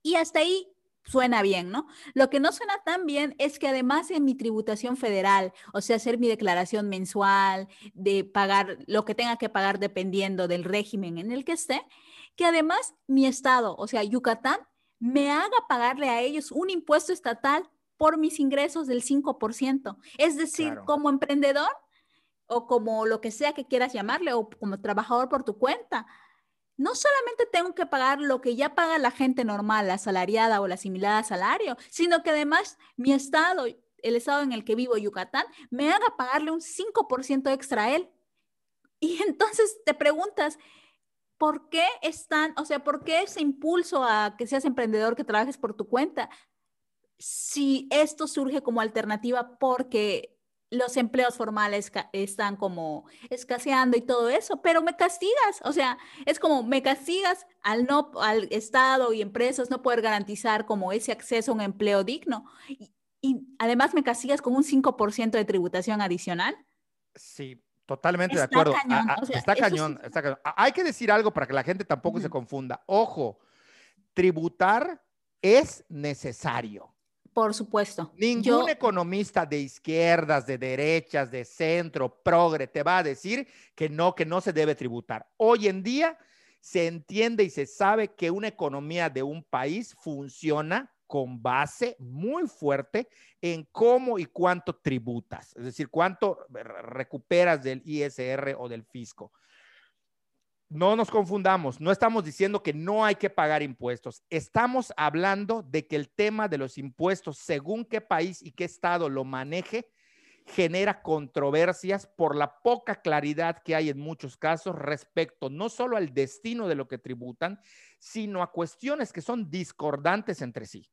Y hasta ahí suena bien, ¿no? Lo que no suena tan bien es que además en mi tributación federal, o sea, hacer mi declaración mensual, de pagar lo que tenga que pagar dependiendo del régimen en el que esté, que además mi estado, o sea, Yucatán, me haga pagarle a ellos un impuesto estatal por mis ingresos del 5%. Es decir, como emprendedor o como lo que sea que quieras llamarle o como trabajador por tu cuenta, no solamente tengo que pagar lo que ya paga la gente normal, la asalariada o la asimilada a salario, sino que además mi estado, el estado en el que vivo, Yucatán, me haga pagarle un 5% extra a él. Y entonces te preguntas, ¿por qué están, o sea, por qué ese impulso a que seas emprendedor, que trabajes por tu cuenta? Si esto surge como alternativa porque los empleos formales están como escaseando y todo eso, pero me castigas, o sea, es como me castigas al no al Estado y empresas no poder garantizar como ese acceso a un empleo digno y, además me castigas con un 5% de tributación adicional. Sí, totalmente de acuerdo. está, cañón, está cañón, Hay que decir algo para que la gente tampoco se confunda. Ojo, tributar es necesario. Por supuesto. Ningún economista de izquierdas, de derechas, de centro, progre, te va a decir que no, que no se debe tributar. Hoy en día se entiende y se sabe que una economía de un país funciona con base muy fuerte en cómo y cuánto tributas, es decir, cuánto recuperas del ISR o del fisco. No nos confundamos, no estamos diciendo que no hay que pagar impuestos. Estamos hablando de que el tema de los impuestos, según qué país y qué estado lo maneje, genera controversias por la poca claridad que hay en muchos casos respecto no solo al destino de lo que tributan, sino a cuestiones que son discordantes entre sí.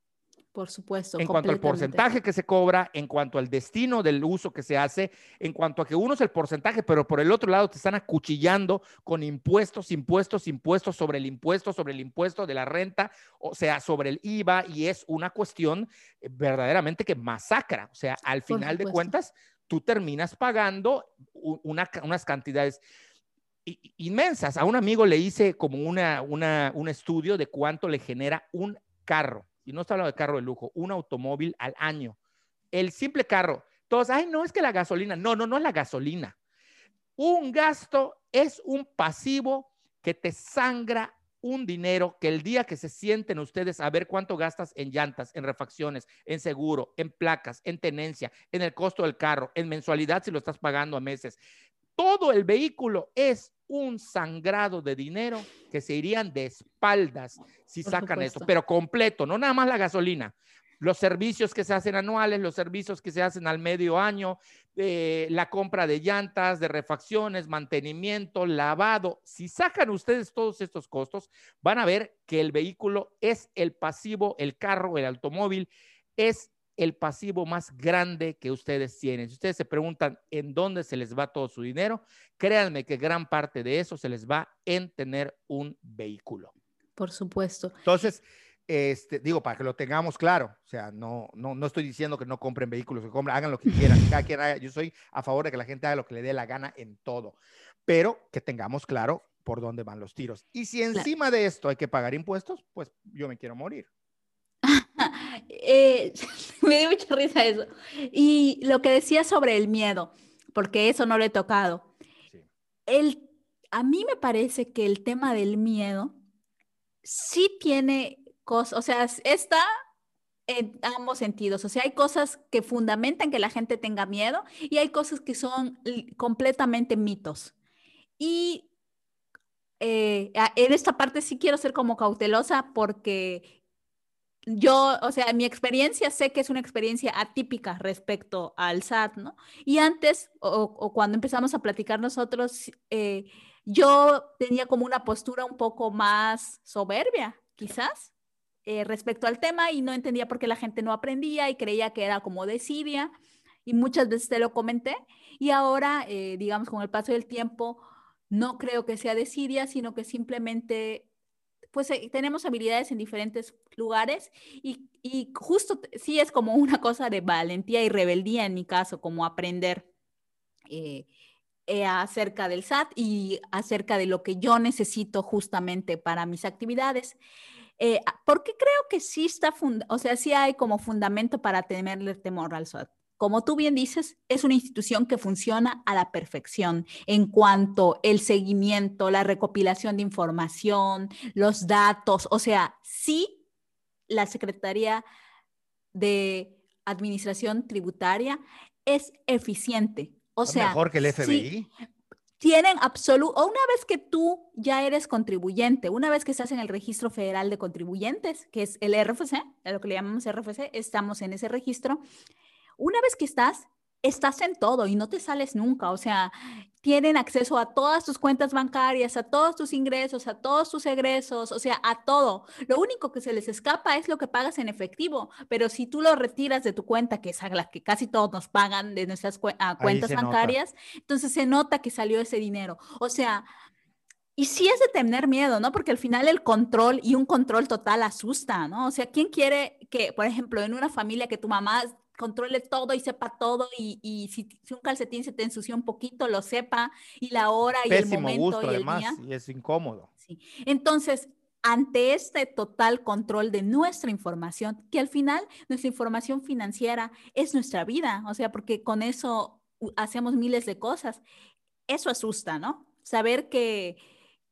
Por supuesto. En cuanto al porcentaje que se cobra, en cuanto al destino del uso que se hace, en cuanto a que uno es el porcentaje, pero por el otro lado te están acuchillando con impuestos, impuestos, impuestos sobre el impuesto, sobre el impuesto de la renta, o sea, sobre el IVA, y es una cuestión eh, verdaderamente que masacra. O sea, al final de cuentas, tú terminas pagando unas cantidades inmensas. A un amigo le hice como una, un estudio de cuánto le genera un carro y no está hablando de carro de lujo, un automóvil al año. El simple carro, todos, ay, no es que la gasolina, no, no, no es la gasolina. Un gasto es un pasivo que te sangra un dinero que el día que se sienten ustedes a ver cuánto gastas en llantas, en refacciones, en seguro, en placas, en tenencia, en el costo del carro, en mensualidad si lo estás pagando a meses, todo el vehículo es un sangrado de dinero que se irían de espaldas si sacan esto, pero completo, no nada más la gasolina. Los servicios que se hacen anuales, los servicios que se hacen al medio año, eh, la compra de llantas, de refacciones, mantenimiento, lavado. Si sacan ustedes todos estos costos, van a ver que el vehículo es el pasivo, el carro, el automóvil, es el pasivo más grande que ustedes tienen. Si ustedes se preguntan en dónde se les va todo su dinero, créanme que gran parte de eso se les va en tener un vehículo. Por supuesto. Entonces, este, digo, para que lo tengamos claro, o sea, no, no, no estoy diciendo que no compren vehículos, que compren, hagan lo que quieran, cada quien haga, yo soy a favor de que la gente haga lo que le dé la gana en todo, pero que tengamos claro por dónde van los tiros. Y si encima de esto hay que pagar impuestos, pues yo me quiero morir. Eh, me dio mucha risa eso. Y lo que decía sobre el miedo, porque eso no lo he tocado. El, a mí me parece que el tema del miedo sí tiene cosas, o sea, está en ambos sentidos. O sea, hay cosas que fundamentan que la gente tenga miedo y hay cosas que son completamente mitos. Y eh, en esta parte sí quiero ser como cautelosa porque yo, o sea, mi experiencia sé que es una experiencia atípica respecto al SAT, ¿no? Y antes, o, cuando empezamos a platicar nosotros, eh, yo tenía como una postura un poco más soberbia, quizás, eh, respecto al tema y no entendía por qué la gente no aprendía y creía que era como desidia. Y muchas veces te lo comenté. Y ahora, eh, digamos, con el paso del tiempo, no creo que sea desidia, sino que simplemente pues eh, tenemos habilidades en diferentes lugares y, y, justo sí es como una cosa de valentía y rebeldía en mi caso, como aprender eh, eh, acerca del SAT y acerca de lo que yo necesito justamente para mis actividades. porque creo que sí está, o sea, sí hay como fundamento para tenerle temor al SAT como tú bien dices, es una institución que funciona a la perfección en cuanto el seguimiento, la recopilación de información, los datos, o sea, sí, la Secretaría de Administración Tributaria es eficiente. O sea, mejor que el FBI. tienen absoluto, una vez que tú ya eres contribuyente, una vez que estás en el registro federal de contribuyentes, que es el RFC, a lo que le llamamos RFC, estamos en ese registro, una vez que estás, estás en todo y no te sales nunca. O sea, tienen acceso a todas tus cuentas bancarias, a todos tus ingresos, a todos tus egresos, o sea, a todo. Lo único que se les escapa es lo que pagas en efectivo, pero si tú lo retiras de tu cuenta, que es a la que casi todos nos pagan de nuestras cuentas bancarias, entonces se nota que salió ese dinero. O sea, y sí es de tener miedo, ¿no? Porque al final el control y un control total asusta, ¿no? O sea, ¿quién quiere que, por ejemplo, en una familia que tu mamá controle todo y sepa todo y, si, un calcetín se te ensució un poquito, lo sepa y la hora y el momento y el día. Y es incómodo. Sí. Entonces, ante este total control de nuestra información, que al final nuestra información financiera es nuestra vida, o sea, porque con eso hacemos miles de cosas, eso asusta, ¿no? Saber que,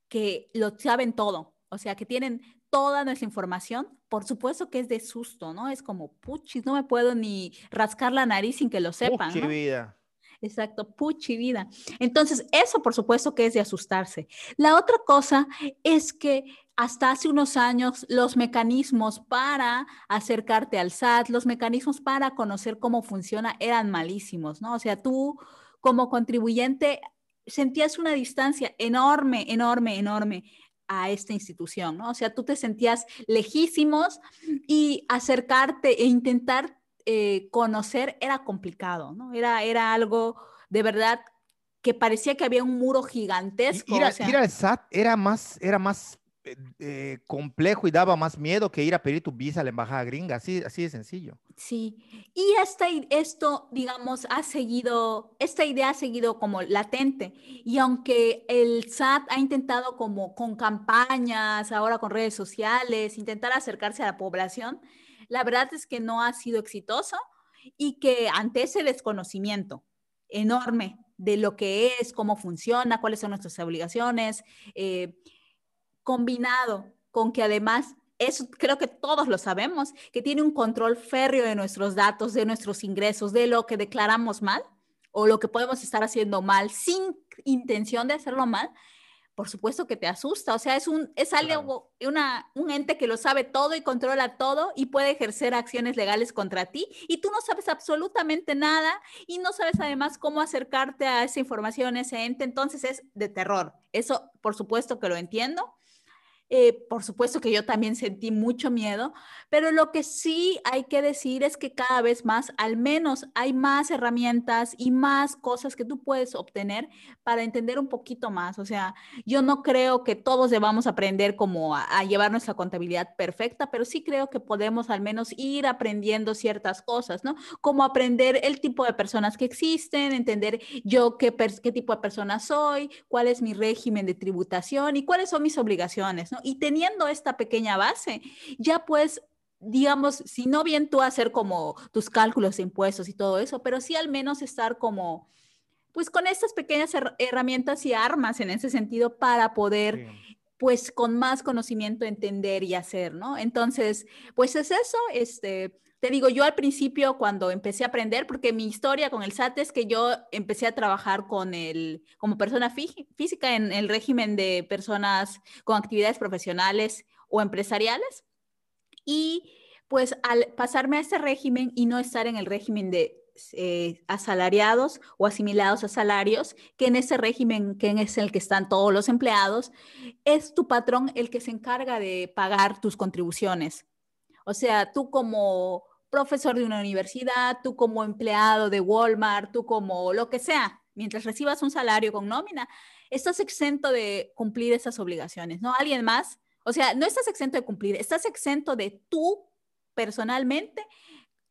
que lo saben todo, o sea, que tienen toda nuestra información, por supuesto que es de susto, ¿no? Es como, puchis, no me puedo ni rascar la nariz sin que lo sepan. vida. Exacto, puchi vida. Entonces, eso por supuesto que es de asustarse. La otra cosa es que hasta hace unos años los mecanismos para acercarte al SAT, los mecanismos para conocer cómo funciona eran malísimos, ¿no? O sea, tú como contribuyente sentías una distancia enorme, enorme, enorme a esta institución, ¿no? O sea, tú te sentías lejísimos y acercarte e intentar eh, conocer era complicado, ¿no? Era, era algo de verdad que parecía que había un muro gigantesco. Ir, al SAT era más, era más eh, eh, complejo y daba más miedo que ir a pedir tu visa a la embajada gringa, así, así de sencillo. Sí, y esta, esto, digamos, ha seguido, esta idea ha seguido como latente, y aunque el SAT ha intentado como con campañas, ahora con redes sociales, intentar acercarse a la población, la verdad es que no ha sido exitoso y que ante ese desconocimiento enorme de lo que es, cómo funciona, cuáles son nuestras obligaciones, eh, combinado con que además, eso creo que todos lo sabemos, que tiene un control férreo de nuestros datos, de nuestros ingresos, de lo que declaramos mal o lo que podemos estar haciendo mal sin intención de hacerlo mal, por supuesto que te asusta. O sea, es un, es algo, una, un ente que lo sabe todo y controla todo y puede ejercer acciones legales contra ti y tú no sabes absolutamente nada y no sabes además cómo acercarte a esa información, ese ente. Entonces es de terror. Eso, por supuesto que lo entiendo. Eh, por supuesto que yo también sentí mucho miedo, pero lo que sí hay que decir es que cada vez más, al menos hay más herramientas y más cosas que tú puedes obtener para entender un poquito más. O sea, yo no creo que todos debamos aprender como a, a llevar nuestra contabilidad perfecta, pero sí creo que podemos al menos ir aprendiendo ciertas cosas, ¿no? Como aprender el tipo de personas que existen, entender yo qué, qué tipo de persona soy, cuál es mi régimen de tributación y cuáles son mis obligaciones, ¿no? Y teniendo esta pequeña base, ya pues digamos, si no bien tú hacer como tus cálculos de impuestos y todo eso, pero sí al menos estar como, pues con estas pequeñas herramientas y armas en ese sentido para poder, pues con más conocimiento entender y hacer, ¿no? Entonces, pues es eso, este, te digo, yo al principio cuando empecé a aprender, porque mi historia con el SAT es que yo empecé a trabajar con el, como persona física en el régimen de personas con actividades profesionales o empresariales. Y pues al pasarme a ese régimen y no estar en el régimen de eh, asalariados o asimilados a salarios, que en ese régimen que es el que están todos los empleados, es tu patrón el que se encarga de pagar tus contribuciones. O sea, tú como profesor de una universidad, tú como empleado de Walmart, tú como lo que sea, mientras recibas un salario con nómina, estás exento de cumplir esas obligaciones, ¿no? Alguien más, o sea, no estás exento de cumplir, estás exento de tú personalmente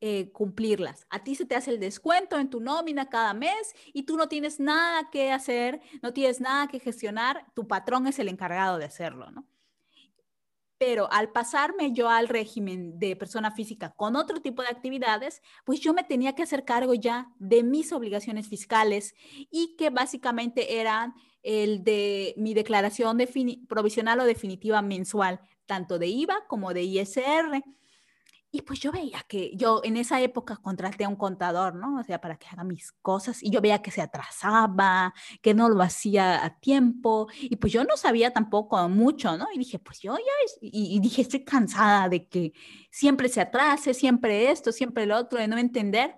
eh, cumplirlas. A ti se te hace el descuento en tu nómina cada mes y tú no tienes nada que hacer, no tienes nada que gestionar, tu patrón es el encargado de hacerlo, ¿no? Pero al pasarme yo al régimen de persona física con otro tipo de actividades, pues yo me tenía que hacer cargo ya de mis obligaciones fiscales y que básicamente eran el de mi declaración provisional o definitiva mensual, tanto de IVA como de ISR. Y pues yo veía que yo en esa época contraté a un contador, ¿no? O sea, para que haga mis cosas y yo veía que se atrasaba, que no lo hacía a tiempo y pues yo no sabía tampoco mucho, ¿no? Y dije, pues yo ya, y, dije, estoy cansada de que siempre se atrase, siempre esto, siempre lo otro, de no entender.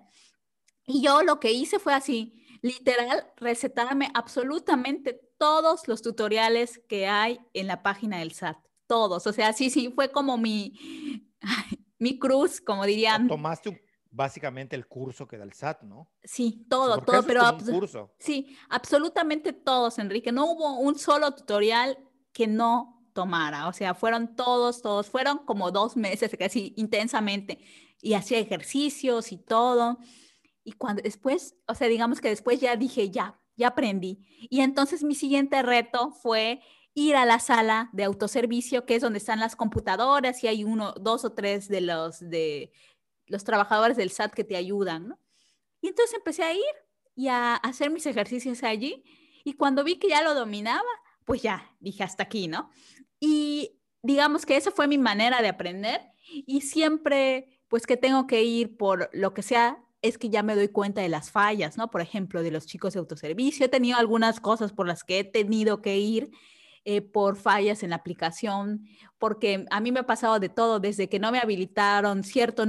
Y yo lo que hice fue así, literal, recetarme absolutamente todos los tutoriales que hay en la página del SAT, todos, o sea, sí, sí, fue como mi mi cruz, como dirían. Tomaste básicamente el curso que da el SAT, ¿no? Sí, todo, todo, pero curso. sí, absolutamente todos, Enrique. No hubo un solo tutorial que no tomara, o sea, fueron todos, todos, fueron como dos meses, casi intensamente, y hacía ejercicios y todo. Y cuando después, o sea, digamos que después ya dije, ya, ya aprendí. Y entonces mi siguiente reto fue ir a la sala de autoservicio, que es donde están las computadoras y hay uno, dos o tres de los, de los trabajadores del SAT que te ayudan, ¿no? Y entonces empecé a ir y a hacer mis ejercicios allí y cuando vi que ya lo dominaba, pues ya dije hasta aquí, ¿no? Y digamos que esa fue mi manera de aprender y siempre, pues que tengo que ir por lo que sea, es que ya me doy cuenta de las fallas, ¿no? Por ejemplo, de los chicos de autoservicio. He tenido algunas cosas por las que he tenido que ir eh, por fallas en la aplicación, porque a mí me ha pasado de todo, desde que no me habilitaron cierto,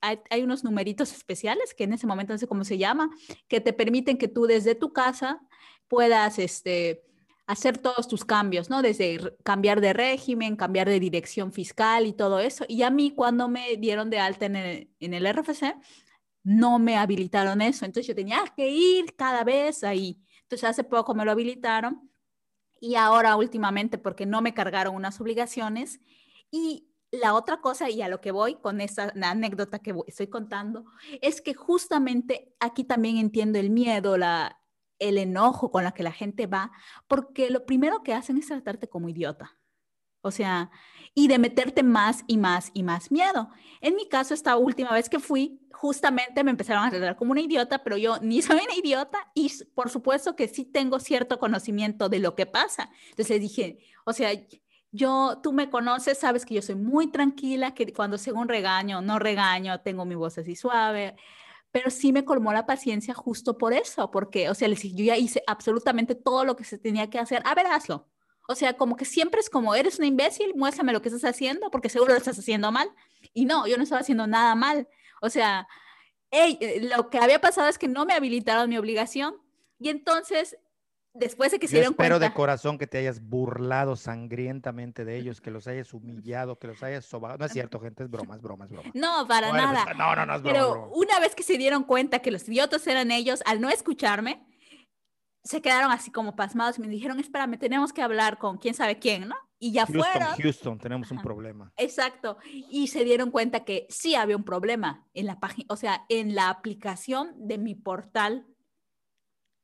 hay, hay, unos numeritos especiales que en ese momento no sé cómo se llama, que te permiten que tú desde tu casa puedas, este, hacer todos tus cambios, ¿no? Desde cambiar de régimen, cambiar de dirección fiscal y todo eso. Y a mí cuando me dieron de alta en el, en el RFC, no me habilitaron eso. Entonces yo tenía que ir cada vez ahí. Entonces hace poco me lo habilitaron y ahora últimamente porque no me cargaron unas obligaciones. Y la otra cosa, y a lo que voy con esta anécdota que estoy contando, es que justamente aquí también entiendo el miedo, la, el enojo con la que la gente va, porque lo primero que hacen es tratarte como idiota. O sea, y de meterte más y más y más miedo. En mi caso, esta última vez que fui, justamente me empezaron a tratar como una idiota, pero yo ni soy una idiota y por supuesto que sí tengo cierto conocimiento de lo que pasa. Entonces dije, o sea, yo, tú me conoces, sabes que yo soy muy tranquila, que cuando según regaño, no regaño, tengo mi voz así suave, pero sí me colmó la paciencia justo por eso, porque, o sea, les dije, yo ya hice absolutamente todo lo que se tenía que hacer, a ver, hazlo. O sea, como que siempre es como, eres un imbécil, muéstrame lo que estás haciendo, porque seguro lo estás haciendo mal. Y no, yo no estaba haciendo nada mal. O sea, eh, lo que había pasado es que no me habilitaron mi obligación. Y entonces después de que se dieron espero de corazón que te hayas burlado sangrientamente de ellos, que los hayas humillado, que los hayas sobado. No es cierto, gente, es broma, es broma, es broma. No, para nada. no, no, no es broma. Pero una vez que se dieron cuenta que los idiotas eran ellos, al no escucharme, se quedaron así como pasmados y me dijeron, espérame, tenemos que hablar con quién sabe quién, ¿no? Y ya Houston, fueron. Houston, tenemos un problema. Exacto. Y se dieron cuenta que sí había un problema en la página, o sea, en la aplicación de mi portal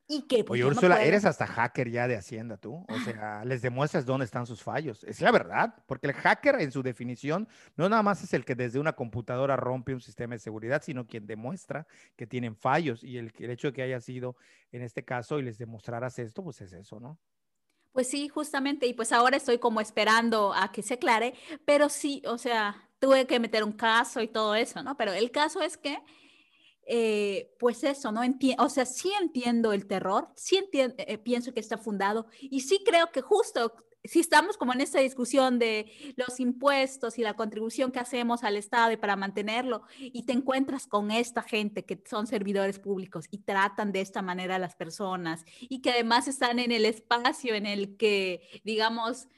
y que, pues, Oye, Úrsula, eres hasta hacker ya de Hacienda tú. O sea, les demuestras dónde están sus fallos. Es la verdad, porque el hacker en su definición no nada más es el que desde una computadora rompe un sistema de seguridad, sino quien demuestra que tienen fallos. Y el, el hecho de que haya sido en este caso y les demostraras esto, pues es eso, ¿no? Pues sí, justamente. Y pues ahora estoy como esperando a que se aclare, pero sí, o sea, tuve que meter un caso y todo eso, ¿no? Pero el caso es que eh, pues eso, ¿no? Entiendo, o sea, sí entiendo el terror, sí entiendo, eh, pienso que está fundado y sí creo que justo si estamos como en esta discusión de los impuestos y la contribución que hacemos al Estado y para mantenerlo, y te encuentras con esta gente que son servidores públicos y tratan de esta manera a las personas y que además están en el espacio en el que, digamos,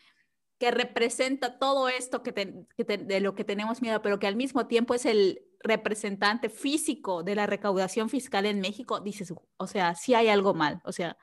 que representa todo esto que, de lo que tenemos miedo, pero que al mismo tiempo es el representante físico de la recaudación fiscal en México, dices, o sea, sí hay algo mal, o sea,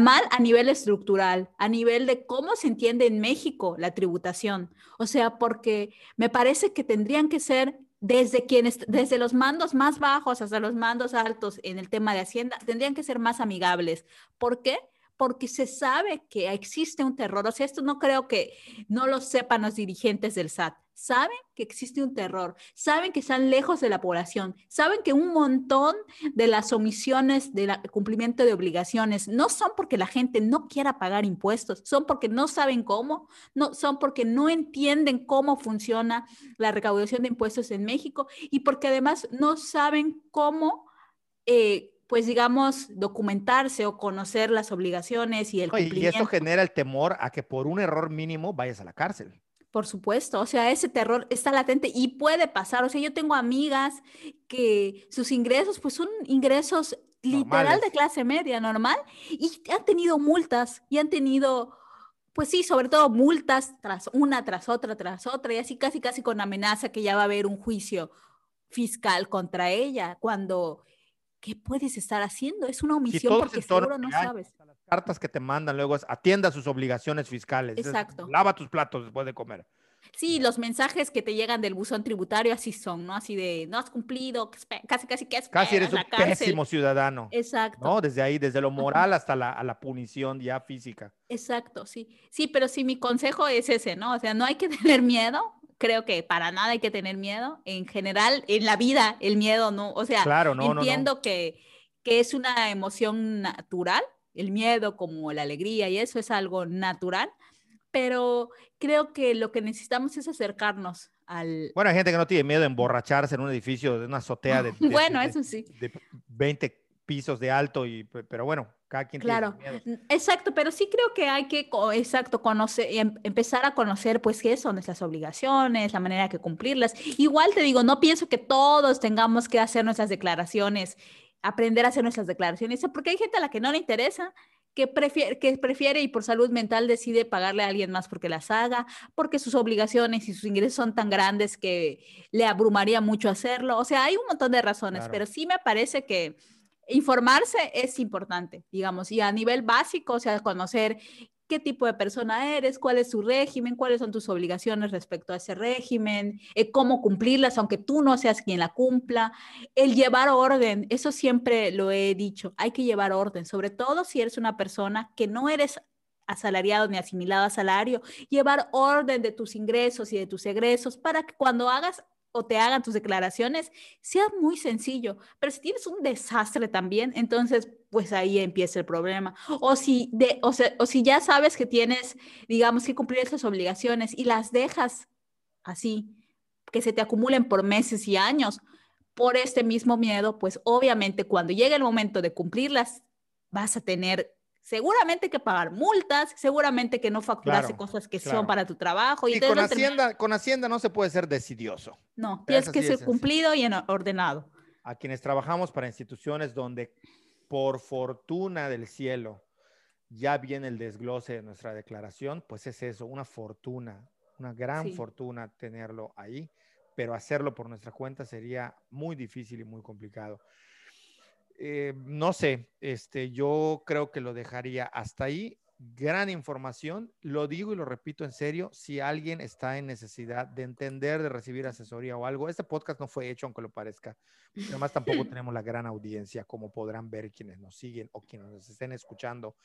mal a nivel estructural, a nivel de cómo se entiende en México la tributación, o sea, porque me parece que tendrían que ser desde quienes, desde los mandos más bajos hasta los mandos altos en el tema de Hacienda, tendrían que ser más amigables. ¿Por qué? porque se sabe que existe un terror. O sea, esto no creo que no lo sepan los dirigentes del SAT. Saben que existe un terror, saben que están lejos de la población, saben que un montón de las omisiones del cumplimiento de obligaciones no son porque la gente no quiera pagar impuestos, son porque no saben cómo, no, son porque no entienden cómo funciona la recaudación de impuestos en México y porque además no saben cómo... Eh, pues digamos, documentarse o conocer las obligaciones y el cumplimiento. Y eso genera el temor a que por un error mínimo vayas a la cárcel. Por supuesto, o sea, ese terror está latente y puede pasar. O sea, yo tengo amigas que sus ingresos, pues son ingresos literal de clase media, normal, y han tenido multas y han tenido, pues sí, sobre todo multas tras una, tras otra, tras otra, y así casi, casi con amenaza que ya va a haber un juicio fiscal contra ella, cuando ¿qué puedes estar haciendo? Es una omisión porque seguro no sabes. Cartas que te mandan luego es atienda sus obligaciones fiscales. Exacto. lava tus platos después de comer. Sí, los mensajes que te llegan del buzón tributario así son, ¿no? Así de, no has cumplido, casi, casi que es Casi eres un pésimo ciudadano. Exacto. ¿No? Desde ahí, desde lo moral hasta la, a la punición ya física. Exacto, sí. Sí, pero sí, mi consejo es ese, ¿no? O sea, no hay que tener miedo, creo que para nada hay que tener miedo. En general, en la vida, el miedo no, o sea, entiendo Que, que es una emoción natural, el miedo como la alegría y eso es algo natural, pero creo que lo que necesitamos es acercarnos al... Bueno, hay gente que no tiene miedo de emborracharse en un edificio de una azotea de, de- Bueno, de- eso sí. de 20 pisos de alto, y, pe- pero bueno, cada quien Claro, tiene sus miedos. n- exacto, pero sí creo que hay que, exacto, conocer, em- empezar a conocer, pues, qué son nuestras obligaciones, la manera de que cumplirlas. Igual te digo, no pienso que todos tengamos que hacer nuestras declaraciones, aprender a hacer nuestras declaraciones, porque hay gente a la que no le interesa, que prefiere, que prefiere y por salud mental decide pagarle a alguien más porque las haga, porque sus obligaciones y sus ingresos son tan grandes que le abrumaría mucho hacerlo. O sea, hay un montón de razones, Claro. pero sí me parece que informarse es importante, digamos, y a nivel básico, o sea, conocer qué tipo de persona eres, cuál es tu régimen, cuáles son tus obligaciones respecto a ese régimen, eh, cómo cumplirlas, aunque tú no seas quien la cumpla, el llevar orden, eso siempre lo he dicho, hay que llevar orden, sobre todo si eres una persona que no eres asalariado ni asimilado a salario, llevar orden de tus ingresos y de tus egresos para que cuando hagas o te hagan tus declaraciones sea muy sencillo. Pero si tienes un desastre también, entonces pues ahí empieza el problema. O si, de, o, sea, o si ya sabes que tienes, digamos, que cumplir esas obligaciones y las dejas así, que se te acumulen por meses y años, por este mismo miedo, pues obviamente cuando llegue el momento de cumplirlas, vas a tener seguramente que pagar multas, seguramente que no facturarse Claro, cosas que claro. son para tu trabajo. Y Y con Hacienda, con Hacienda no se puede ser decidioso. no, Es tienes que ser cumplido y en- ordenado. A quienes trabajamos para instituciones donde por fortuna del cielo ya viene el desglose de nuestra declaración, pues es eso, una fortuna, una gran Sí. fortuna tenerlo ahí, pero hacerlo por nuestra cuenta sería muy difícil y muy complicado. Eh, no sé, este, yo creo que lo dejaría hasta ahí. Gran información, lo digo y lo repito en serio, si alguien está en necesidad de entender, de recibir asesoría o algo, este podcast no fue hecho aunque lo parezca, además tampoco tenemos la gran audiencia como podrán ver quienes nos siguen o quienes nos estén escuchando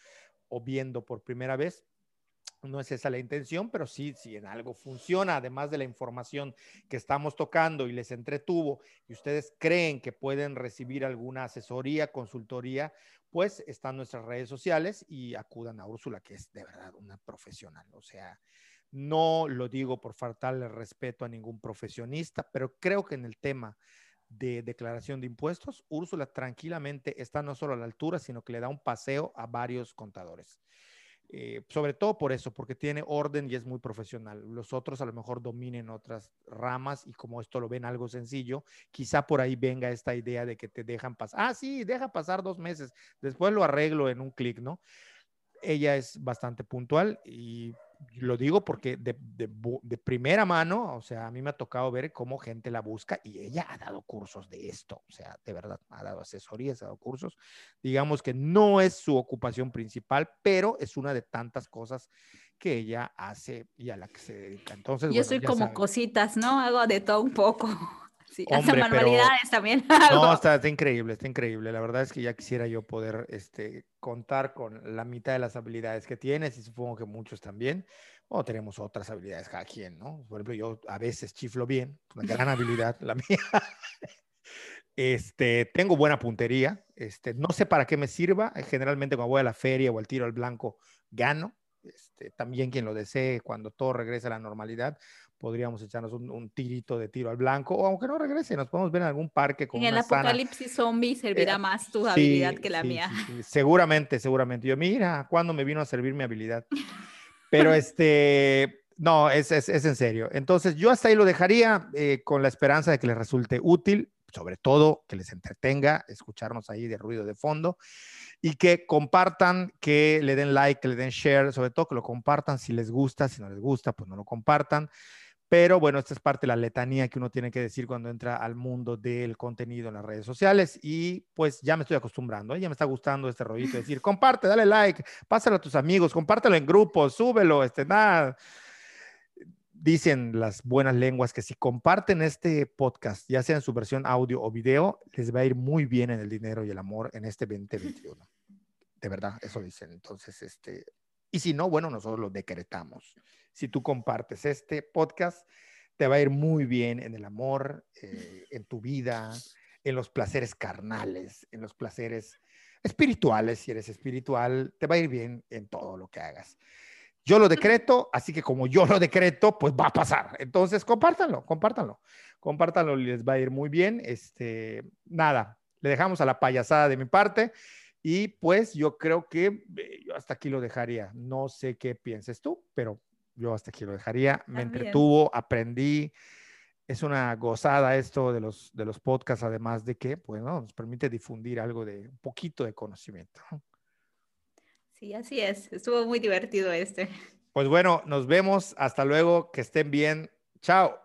o viendo por primera vez. No es esa la intención, pero sí, si en algo funciona, además de la información que estamos tocando y les entretuvo y ustedes creen que pueden recibir alguna asesoría, consultoría, pues están nuestras redes sociales y acudan a Úrsula, que es de verdad una profesional. O sea, no lo digo por faltarle respeto a ningún profesionista, pero creo que en el tema de declaración de impuestos, Úrsula tranquilamente está no solo a la altura, sino que le da un paseo a varios contadores. Eh, sobre todo por eso, porque tiene orden y es muy profesional. Los otros a lo mejor dominen otras ramas y como esto lo ven algo sencillo, quizá por ahí venga esta idea de que te dejan pasar. Ah, sí, deja pasar dos meses, después lo arreglo en un clic, ¿no? Ella es bastante puntual y lo digo porque de, de, de, primera mano, o sea, a mí me ha tocado ver cómo gente la busca y ella ha dado cursos de esto, o sea, de verdad, ha dado asesorías, ha dado cursos. Digamos que no es su ocupación principal, pero es una de tantas cosas que ella hace y a la que se dedica. Entonces, yo bueno, soy como saben. cositas, ¿no? Hago de todo un poco. Sí, Hombre, hasta manualidades pero- también. No, está, está increíble, está increíble. La verdad es que ya quisiera yo poder este, contar con la mitad de las habilidades que tienes y supongo que muchos también. O tenemos otras habilidades cada quien, ¿no? Por ejemplo, yo a veces chiflo bien, una gran habilidad la mía. Este, tengo buena puntería. Este, no sé para qué me sirva. Generalmente cuando voy a la feria o al tiro al blanco, gano. Este, también quien lo desee, cuando todo regrese a la normalidad, podríamos echarnos un, un tirito de tiro al blanco. O aunque no regrese, nos podemos ver en algún parque con En el una sana- apocalipsis zombie servirá Eh, más tu Sí, habilidad que la sí, mía. sí. Seguramente, seguramente. Yo, mira, ¿cuándo me vino a servir mi habilidad? Pero este, no, es, es, es en serio. Entonces, yo hasta ahí lo dejaría eh, con la esperanza de que les resulte útil, sobre todo que les entretenga escucharnos ahí de ruido de fondo y que compartan, que le den like, que le den share, sobre todo que lo compartan si les gusta, si no les gusta, pues no lo compartan. Pero bueno, esta es parte de la letanía que uno tiene que decir cuando entra al mundo del contenido en las redes sociales y pues ya me estoy acostumbrando, ¿eh? ya me está gustando este rollito de decir, comparte, dale like, pásalo a tus amigos, compártelo en grupos, súbelo, este, nada. Dicen las buenas lenguas que si comparten este podcast, ya sea en su versión audio o video, les va a ir muy bien en el dinero y el amor en este 2021. De verdad, eso dicen. Entonces, este, y si no, bueno, nosotros lo decretamos. Si tú compartes este podcast, te va a ir muy bien en el amor, eh, en tu vida, en los placeres carnales, en los placeres espirituales. Si eres espiritual, te va a ir bien en todo lo que hagas. Yo lo decreto, así que como yo lo decreto, pues va a pasar. Entonces, compártanlo, compártanlo. Compártanlo, les va a ir muy bien. Este, nada, le dejamos a la payasada de mi parte. Y pues yo creo que eh, yo hasta aquí lo dejaría. No sé qué pienses tú, pero yo hasta aquí lo dejaría. Me entretuvo, aprendí. Es una gozada esto de los, de los podcasts, además de que, pues, nos permite difundir algo de un poquito de conocimiento. Sí, así es. Estuvo muy divertido este. Pues bueno, nos vemos. Hasta luego. Que estén bien. Chao.